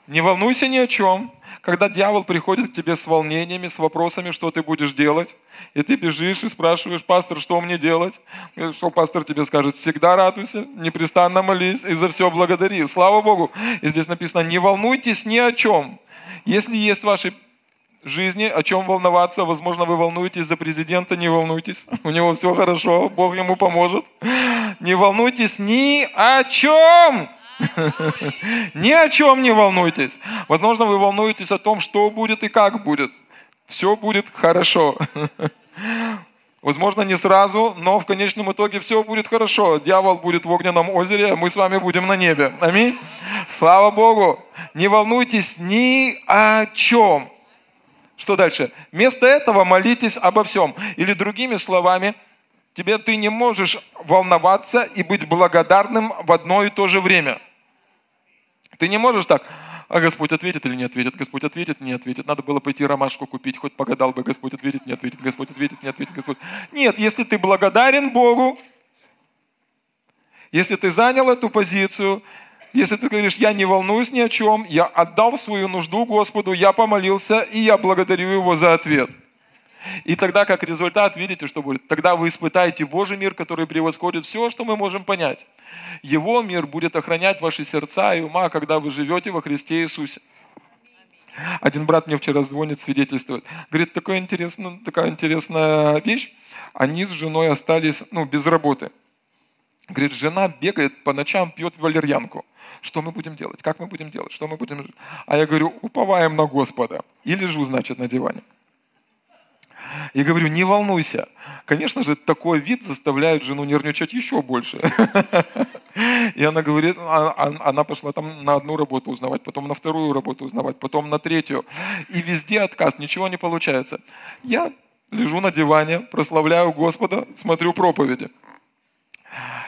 Не волнуйся ни о чем. Когда дьявол приходит к тебе с волнениями, с вопросами, что ты будешь делать, и ты бежишь и спрашиваешь, пастор, что мне делать? Что пастор тебе скажет? Всегда радуйся, непрестанно молись и за все благодари. Слава Богу. И здесь написано, не волнуйтесь ни о чем. Если есть в вашей жизни, о чем волноваться. Возможно, вы волнуетесь за президента, не волнуйтесь. У него все хорошо, Бог ему поможет. Не волнуйтесь ни о чем. Ни о чем не волнуйтесь. Возможно, вы волнуетесь о том, что будет и как будет. Все будет хорошо. Возможно, не сразу, но в конечном итоге все будет хорошо. Дьявол будет в огненном озере, а мы с вами будем на небе. Аминь. Слава Богу. Не волнуйтесь ни о чем. Что дальше? Вместо этого молитесь обо всем. Или другими словами, тебе ты не можешь волноваться и быть благодарным в одно и то же время. Ты не можешь так, а Господь ответит или не ответит, Господь ответит, не ответит. Надо было пойти ромашку купить, хоть погадал бы, Господь ответит, не ответит, Господь ответит, не ответит, Господь. Нет, если ты благодарен Богу, если ты занял эту позицию, если ты говоришь, я не волнуюсь ни о чем, я отдал свою нужду Господу, я помолился, и я благодарю Его за ответ – и тогда, как результат, видите, что будет? Тогда вы испытаете Божий мир, который превосходит все, что мы можем понять. Его мир будет охранять ваши сердца и ума, когда вы живете во Христе Иисусе. Один брат мне вчера звонит, свидетельствует. Говорит, такая интересная, такая интересная вещь. Они с женой остались ну, без работы. Говорит, жена бегает по ночам, пьет валерьянку. Что мы будем делать? Как мы будем делать? Что мы будем... А я говорю, уповаем на Господа. И лежу, значит, на диване. И говорю, не волнуйся. Конечно же, такой вид заставляет жену нервничать еще больше. И она говорит, а, а, она пошла там на одну работу узнавать, потом на вторую работу узнавать, потом на третью. И везде отказ, ничего не получается. Я лежу на диване, прославляю Господа, смотрю проповеди.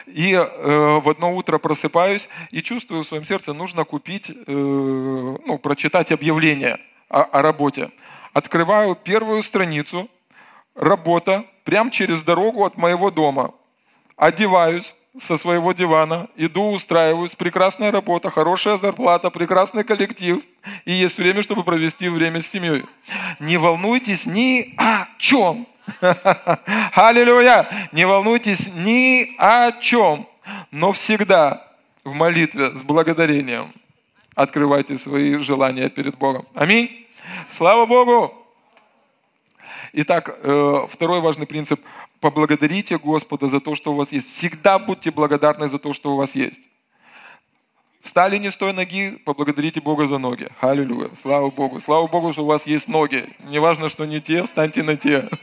И э, в одно утро просыпаюсь и чувствую в своем сердце, нужно купить, э, ну, прочитать объявление о, о работе. Открываю первую страницу, работа прямо через дорогу от моего дома. Одеваюсь со своего дивана, иду, устраиваюсь, прекрасная работа, хорошая зарплата, прекрасный коллектив, и есть время, чтобы провести время с семьей. Не волнуйтесь ни о чем. Аллилуйя! Не волнуйтесь ни о чем, но всегда в молитве с благодарением открывайте свои желания перед Богом. Аминь. Слава Богу! Итак, э, второй важный принцип. Поблагодарите Господа за то, что у вас есть. Всегда будьте благодарны за то, что у вас есть. Встали не с той ноги, поблагодарите Бога за ноги. Аллилуйя. Слава Богу. Слава Богу, что у вас есть ноги. Неважно, что не те, встаньте на те.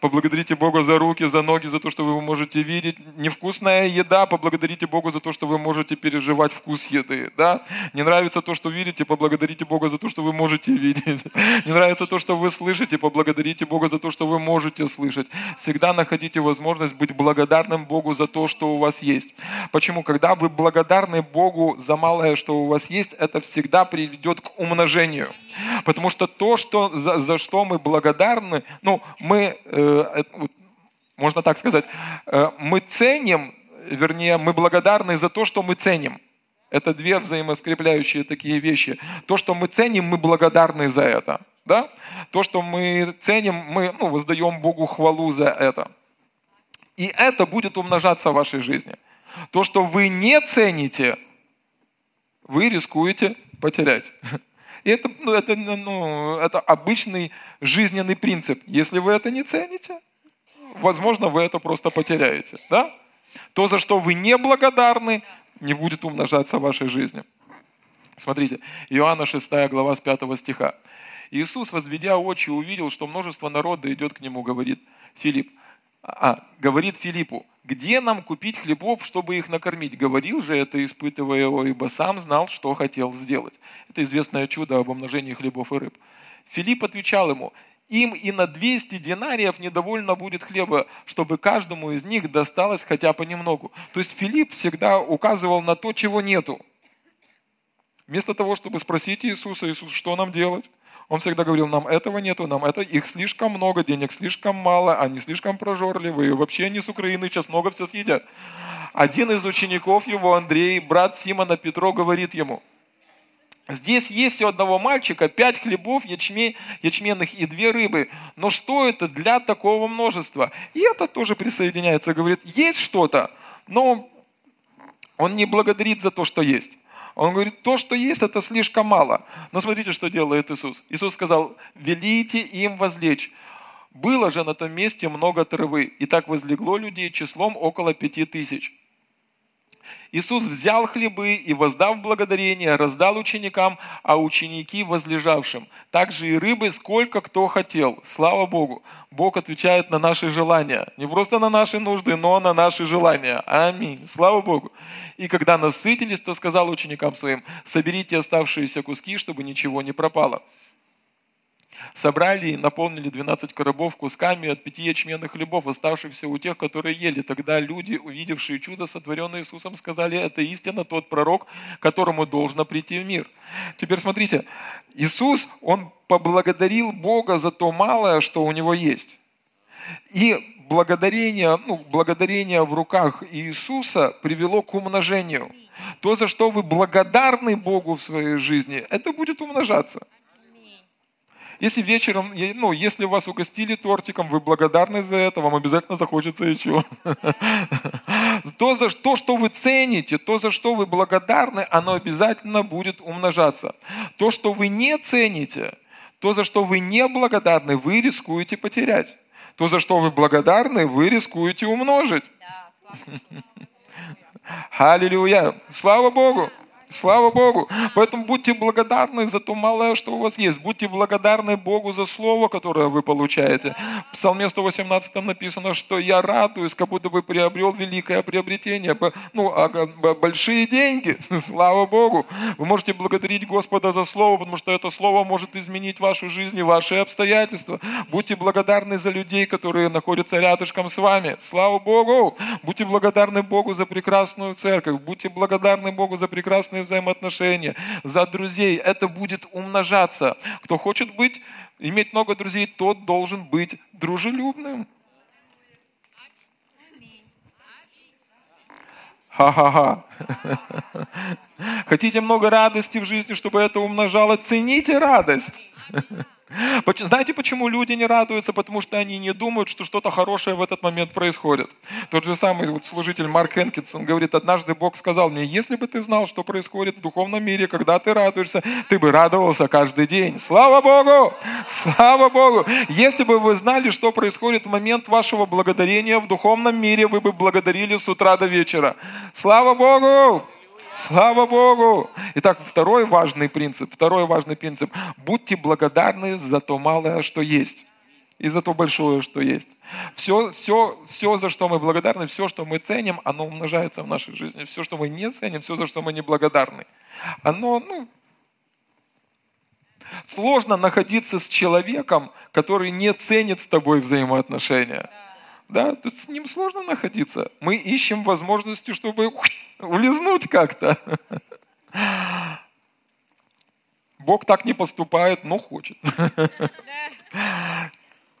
Поблагодарите Бога за руки, за ноги, за то, что вы можете видеть. Невкусная еда, поблагодарите Бога за то, что вы можете переживать вкус еды. Да? Не нравится то, что видите, поблагодарите Бога за то, что вы можете видеть. Не нравится то, что вы слышите, поблагодарите Бога за то, что вы можете слышать. Всегда находите возможность быть благодарным Богу за то, что у вас есть. Почему? Когда вы благодарны Богу за малое, что у вас есть, это всегда приведет к умножению. Потому что то, что, за, за что мы благодарны, ну, мы, э, можно так сказать, э, мы ценим, вернее, мы благодарны за то, что мы ценим. Это две взаимоскрепляющие такие вещи. То, что мы ценим, мы благодарны за это. Да? То, что мы ценим, мы ну, воздаем Богу хвалу за это. И это будет умножаться в вашей жизни. То, что вы не цените, вы рискуете потерять. И это, ну, это, ну, это обычный жизненный принцип. Если вы это не цените, возможно, вы это просто потеряете. Да? То, за что вы не благодарны, не будет умножаться в вашей жизни. Смотрите, Иоанна 6 глава с 5 стиха. Иисус, возведя очи, увидел, что множество народа идет к нему, говорит Филипп, а, говорит Филиппу, где нам купить хлебов, чтобы их накормить? Говорил же это, испытывая его, ибо сам знал, что хотел сделать. Это известное чудо об умножении хлебов и рыб. Филипп отвечал ему, им и на 200 динариев недовольно будет хлеба, чтобы каждому из них досталось хотя бы немного. То есть Филипп всегда указывал на то, чего нету. Вместо того, чтобы спросить Иисуса, Иисус, что нам делать? Он всегда говорил, нам этого нету, нам это, их слишком много, денег слишком мало, они слишком прожорливые, вообще они с Украины сейчас много все съедят. Один из учеников его, Андрей, брат Симона Петро, говорит ему, Здесь есть у одного мальчика пять хлебов ячме, ячменных и две рыбы. Но что это для такого множества? И это тоже присоединяется, говорит, есть что-то, но он не благодарит за то, что есть. Он говорит, то, что есть, это слишком мало. Но смотрите, что делает Иисус. Иисус сказал, велите им возлечь. Было же на том месте много травы, и так возлегло людей числом около пяти тысяч. Иисус взял хлебы и, воздав благодарение, раздал ученикам, а ученики возлежавшим. Также и рыбы, сколько кто хотел. Слава Богу. Бог отвечает на наши желания. Не просто на наши нужды, но на наши желания. Аминь. Слава Богу. И когда насытились, то сказал ученикам своим, соберите оставшиеся куски, чтобы ничего не пропало собрали и наполнили 12 коробов кусками от пяти ячменных хлебов, оставшихся у тех, которые ели. Тогда люди, увидевшие чудо, сотворенное Иисусом, сказали, это истинно тот пророк, которому должно прийти в мир. Теперь смотрите, Иисус, Он поблагодарил Бога за то малое, что у Него есть. И благодарение, ну, благодарение в руках Иисуса привело к умножению. То, за что вы благодарны Богу в своей жизни, это будет умножаться. Если вечером, ну, если вас угостили тортиком, вы благодарны за это, вам обязательно захочется еще. То, за то, что вы цените, то, за что вы благодарны, оно обязательно будет умножаться. То, что вы не цените, то, за что вы не благодарны, вы рискуете потерять. То, за что вы благодарны, вы рискуете умножить. Аллилуйя. Слава Богу. Слава Богу. Поэтому будьте благодарны за то малое, что у вас есть. Будьте благодарны Богу за слово, которое вы получаете. В Псалме 118 написано, что я радуюсь, как будто бы приобрел великое приобретение. Ну, а, большие деньги. Слава Богу. Вы можете благодарить Господа за слово, потому что это слово может изменить вашу жизнь и ваши обстоятельства. Будьте благодарны за людей, которые находятся рядышком с вами. Слава Богу. Будьте благодарны Богу за прекрасную церковь. Будьте благодарны Богу за прекрасную прекрасные взаимоотношения, за друзей. Это будет умножаться. Кто хочет быть, иметь много друзей, тот должен быть дружелюбным. Ха-ха-ха. Хотите много радости в жизни, чтобы это умножало? Цените радость. Знаете, почему люди не радуются? Потому что они не думают, что что-то хорошее в этот момент происходит. Тот же самый вот служитель Марк Хенкинс, он говорит, однажды Бог сказал мне, если бы ты знал, что происходит в духовном мире, когда ты радуешься, ты бы радовался каждый день. Слава Богу! Слава Богу! Если бы вы знали, что происходит в момент вашего благодарения в духовном мире, вы бы благодарили с утра до вечера. Слава Богу! Слава Богу! Итак, второй важный принцип, второй важный принцип. Будьте благодарны за то малое, что есть. И за то большое, что есть. Все, все, все, за что мы благодарны, все, что мы ценим, оно умножается в нашей жизни. Все, что мы не ценим, все, за что мы не благодарны, оно, ну, сложно находиться с человеком, который не ценит с тобой взаимоотношения. Да, то есть с ним сложно находиться. Мы ищем возможности, чтобы улизнуть как-то. Бог так не поступает, но хочет.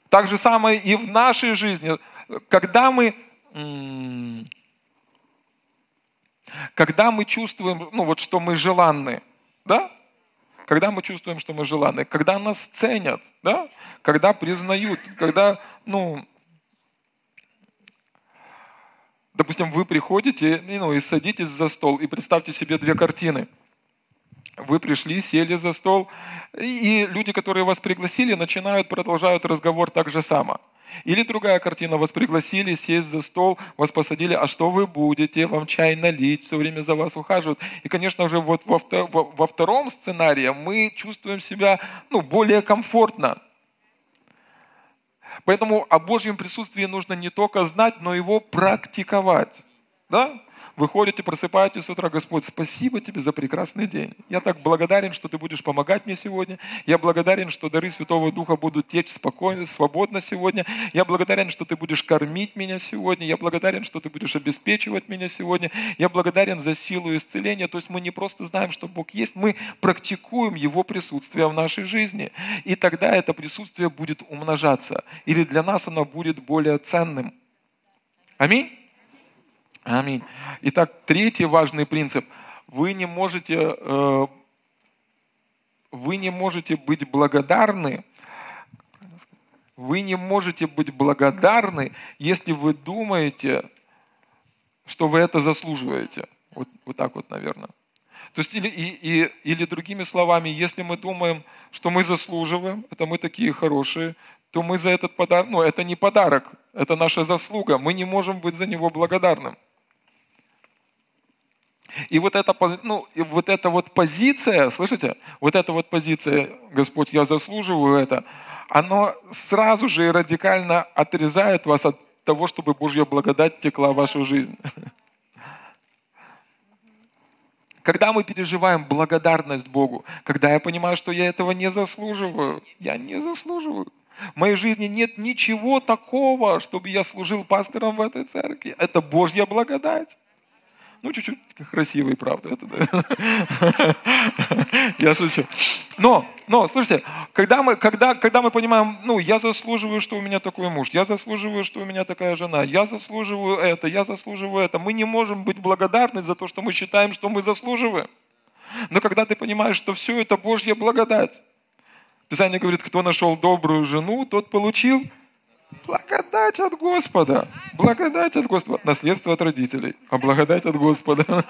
Так же самое и в нашей жизни. Когда мы, когда мы чувствуем, ну вот что мы желанны, да? Когда мы чувствуем, что мы желанны, когда нас ценят, да? Когда признают, когда, ну, Допустим, вы приходите ну, и садитесь за стол, и представьте себе две картины. Вы пришли, сели за стол, и люди, которые вас пригласили, начинают, продолжают разговор так же само. Или другая картина, вас пригласили сесть за стол, вас посадили, а что вы будете, вам чай налить, все время за вас ухаживают. И, конечно же, вот во, во втором сценарии мы чувствуем себя ну, более комфортно. Поэтому о Божьем присутствии нужно не только знать, но его практиковать. Да? Вы ходите, просыпаетесь с утра, Господь, спасибо тебе за прекрасный день. Я так благодарен, что ты будешь помогать мне сегодня. Я благодарен, что дары Святого Духа будут течь спокойно, свободно сегодня. Я благодарен, что ты будешь кормить меня сегодня. Я благодарен, что ты будешь обеспечивать меня сегодня. Я благодарен за силу исцеления. То есть мы не просто знаем, что Бог есть, мы практикуем Его присутствие в нашей жизни. И тогда это присутствие будет умножаться. Или для нас оно будет более ценным. Аминь. Аминь. Итак, третий важный принцип. Вы не можете, э, вы не можете быть благодарны, вы не можете быть благодарны, если вы думаете, что вы это заслуживаете. Вот, вот так вот, наверное. То есть, или, и, и, или другими словами, если мы думаем, что мы заслуживаем, это мы такие хорошие, то мы за этот подарок, ну, это не подарок, это наша заслуга, мы не можем быть за него благодарным. И вот эта, ну, и вот эта вот позиция, слышите, вот эта вот позиция, Господь, я заслуживаю это, оно сразу же радикально отрезает вас от того, чтобы Божья благодать текла в вашу жизнь. Когда мы переживаем благодарность Богу, когда я понимаю, что я этого не заслуживаю, я не заслуживаю. В моей жизни нет ничего такого, чтобы я служил пастором в этой церкви. Это Божья благодать. Ну, чуть-чуть красивый, правда. Это, да. Я шучу. Но, но, слушайте, когда мы, когда, когда мы понимаем, ну, я заслуживаю, что у меня такой муж, я заслуживаю, что у меня такая жена, я заслуживаю это, я заслуживаю это, мы не можем быть благодарны за то, что мы считаем, что мы заслуживаем. Но когда ты понимаешь, что все это Божья благодать, Писание говорит, кто нашел добрую жену, тот получил Благодать от Господа. Благодать от Господа. Наследство от родителей. А благодать от Господа.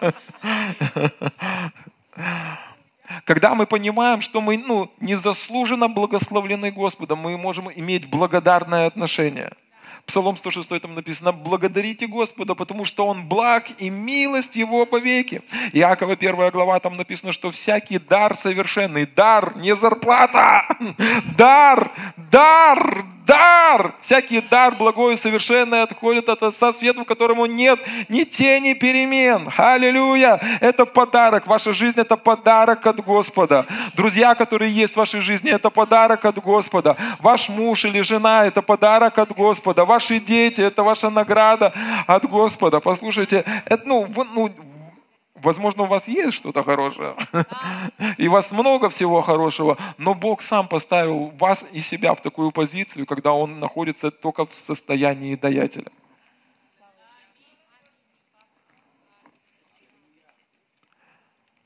Когда мы понимаем, что мы ну, незаслуженно благословлены Господом, мы можем иметь благодарное отношение – Псалом 106 там написано, благодарите Господа, потому что Он благ и милость Его повеки. Иакова 1 глава там написано, что всякий дар совершенный, дар, не зарплата, дар, дар, дар, всякий дар благой и совершенный отходит от Отца Света, в которому нет ни тени перемен. Аллилуйя! Это подарок. Ваша жизнь – это подарок от Господа. Друзья, которые есть в вашей жизни – это подарок от Господа. Ваш муж или жена – это подарок от Господа ваши дети, это ваша награда от Господа. Послушайте, это, ну, ну, Возможно, у вас есть что-то хорошее, и у вас много всего хорошего, но Бог сам поставил вас и себя в такую позицию, когда Он находится только в состоянии даятеля.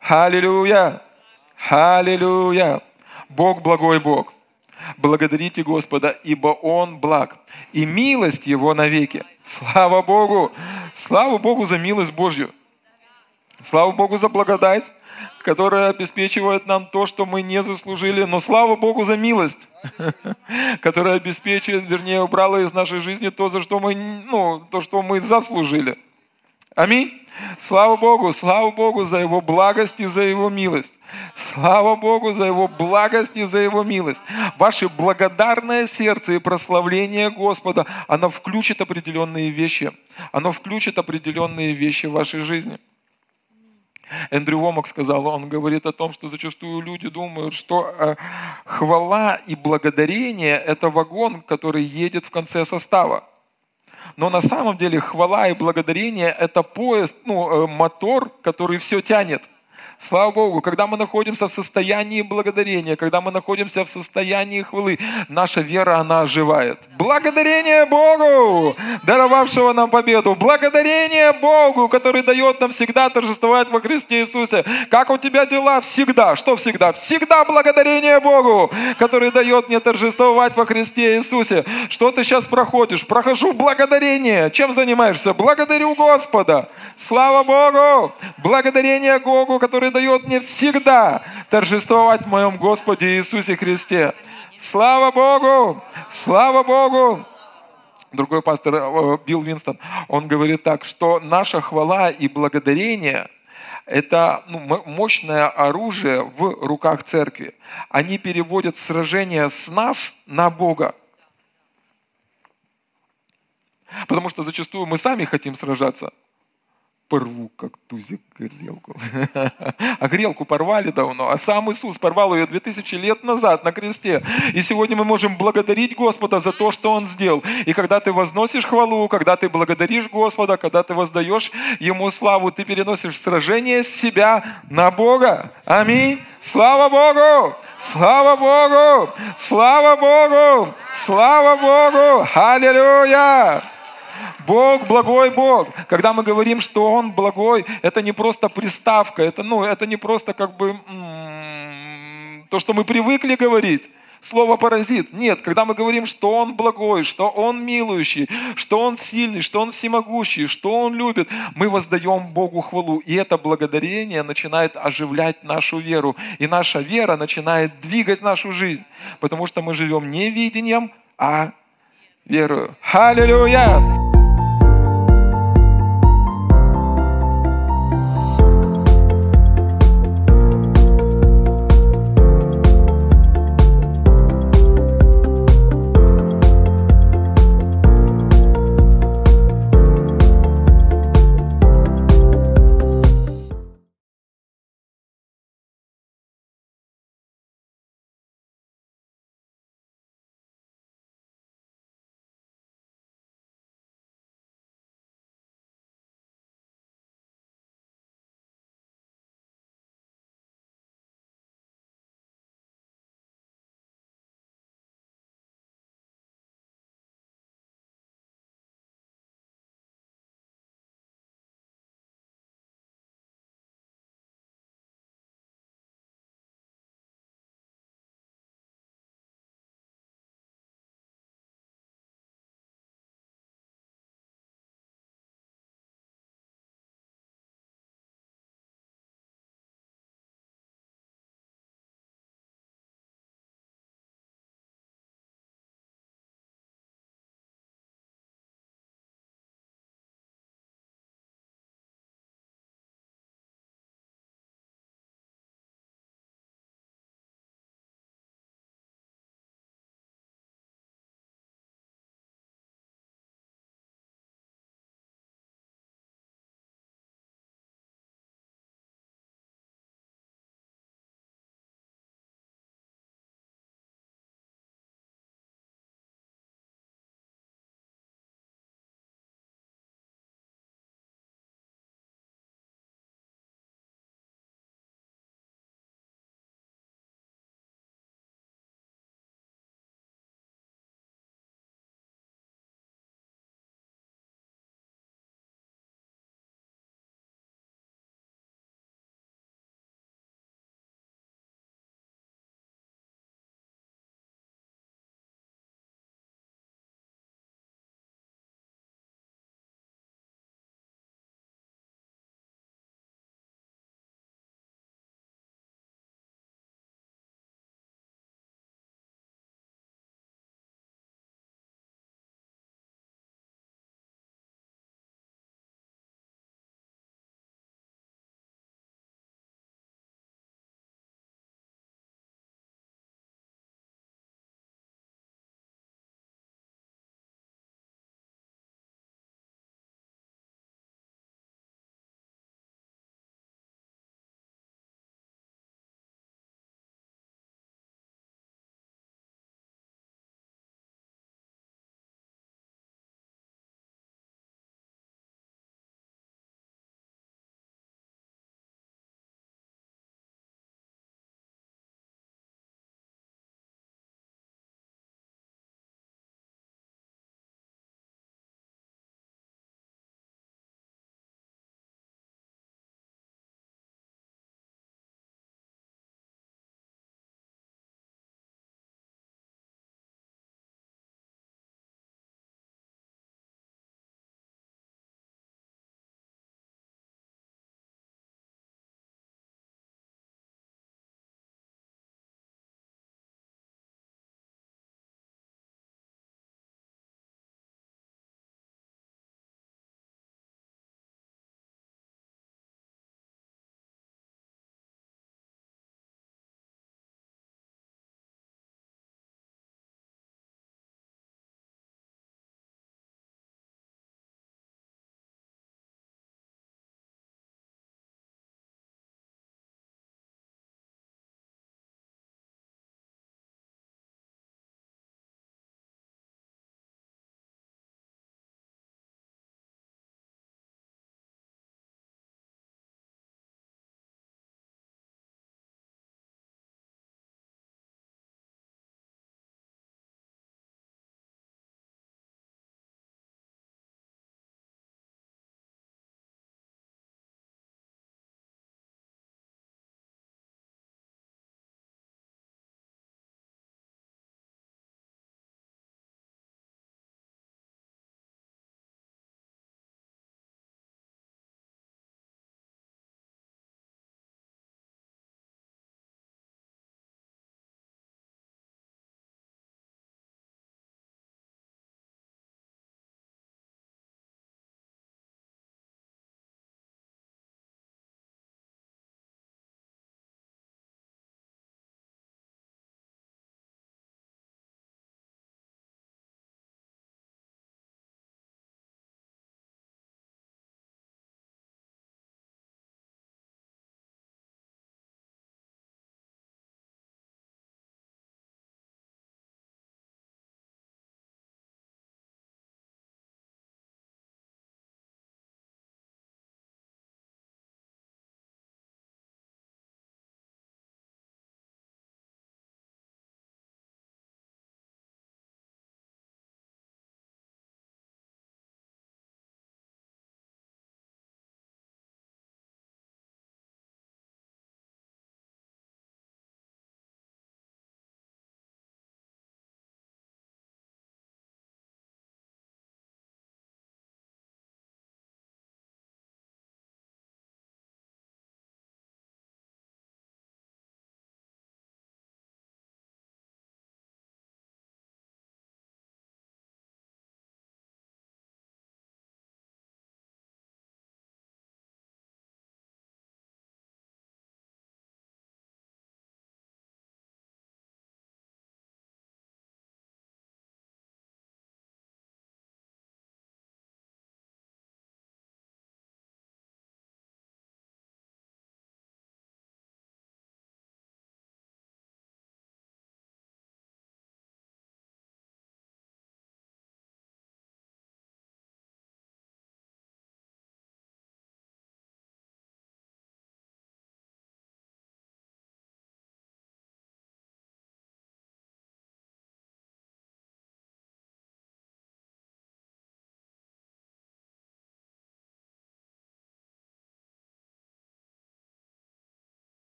Аллилуйя! Аллилуйя! Бог благой Бог. Благодарите Господа, ибо Он благ, и милость Его навеки. Слава Богу! Слава Богу за милость Божью! Слава Богу за благодать, которая обеспечивает нам то, что мы не заслужили. Но слава Богу за милость, которая обеспечивает, вернее, убрала из нашей жизни то, за что мы, ну, то, что мы заслужили. Аминь. Слава Богу, слава Богу за Его благость и за Его милость. Слава Богу за Его благость и за Его милость. Ваше благодарное сердце и прославление Господа, оно включит определенные вещи. Оно включит определенные вещи в вашей жизни. Эндрю Вомак сказал, он говорит о том, что зачастую люди думают, что э, хвала и благодарение – это вагон, который едет в конце состава. Но на самом деле хвала и благодарение – это поезд, ну, э, мотор, который все тянет – Слава Богу, когда мы находимся в состоянии благодарения, когда мы находимся в состоянии хвалы, наша вера, она оживает. Благодарение Богу, даровавшего нам победу. Благодарение Богу, который дает нам всегда торжествовать во Христе Иисусе. Как у тебя дела? Всегда. Что всегда? Всегда благодарение Богу, который дает мне торжествовать во Христе Иисусе. Что ты сейчас проходишь? Прохожу благодарение. Чем занимаешься? Благодарю Господа. Слава Богу. Благодарение Богу, который который дает мне всегда торжествовать в моем Господе Иисусе Христе. Слава Богу! Слава Богу! Другой пастор э, Билл Винстон, он говорит так, что наша хвала и благодарение – это ну, мощное оружие в руках церкви. Они переводят сражение с нас на Бога. Потому что зачастую мы сами хотим сражаться – порву, как тузик, грелку. А грелку порвали давно, а сам Иисус порвал ее 2000 лет назад на кресте. И сегодня мы можем благодарить Господа за то, что Он сделал. И когда ты возносишь хвалу, когда ты благодаришь Господа, когда ты воздаешь Ему славу, ты переносишь сражение с себя на Бога. Аминь. Слава Богу! Слава Богу! Слава Богу! Слава Богу! Аллилуйя! Бог благой Бог. Когда мы говорим, что Он благой, это не просто приставка, это, ну, это не просто как бы то, что мы привыкли говорить. Слово паразит. Нет, когда мы говорим, что Он благой, что Он милующий, что Он сильный, что Он всемогущий, что Он любит, мы воздаем Богу хвалу. И это благодарение начинает оживлять нашу веру. И наша вера начинает двигать нашу жизнь. Потому что мы живем не видением, а верою. Аллилуйя!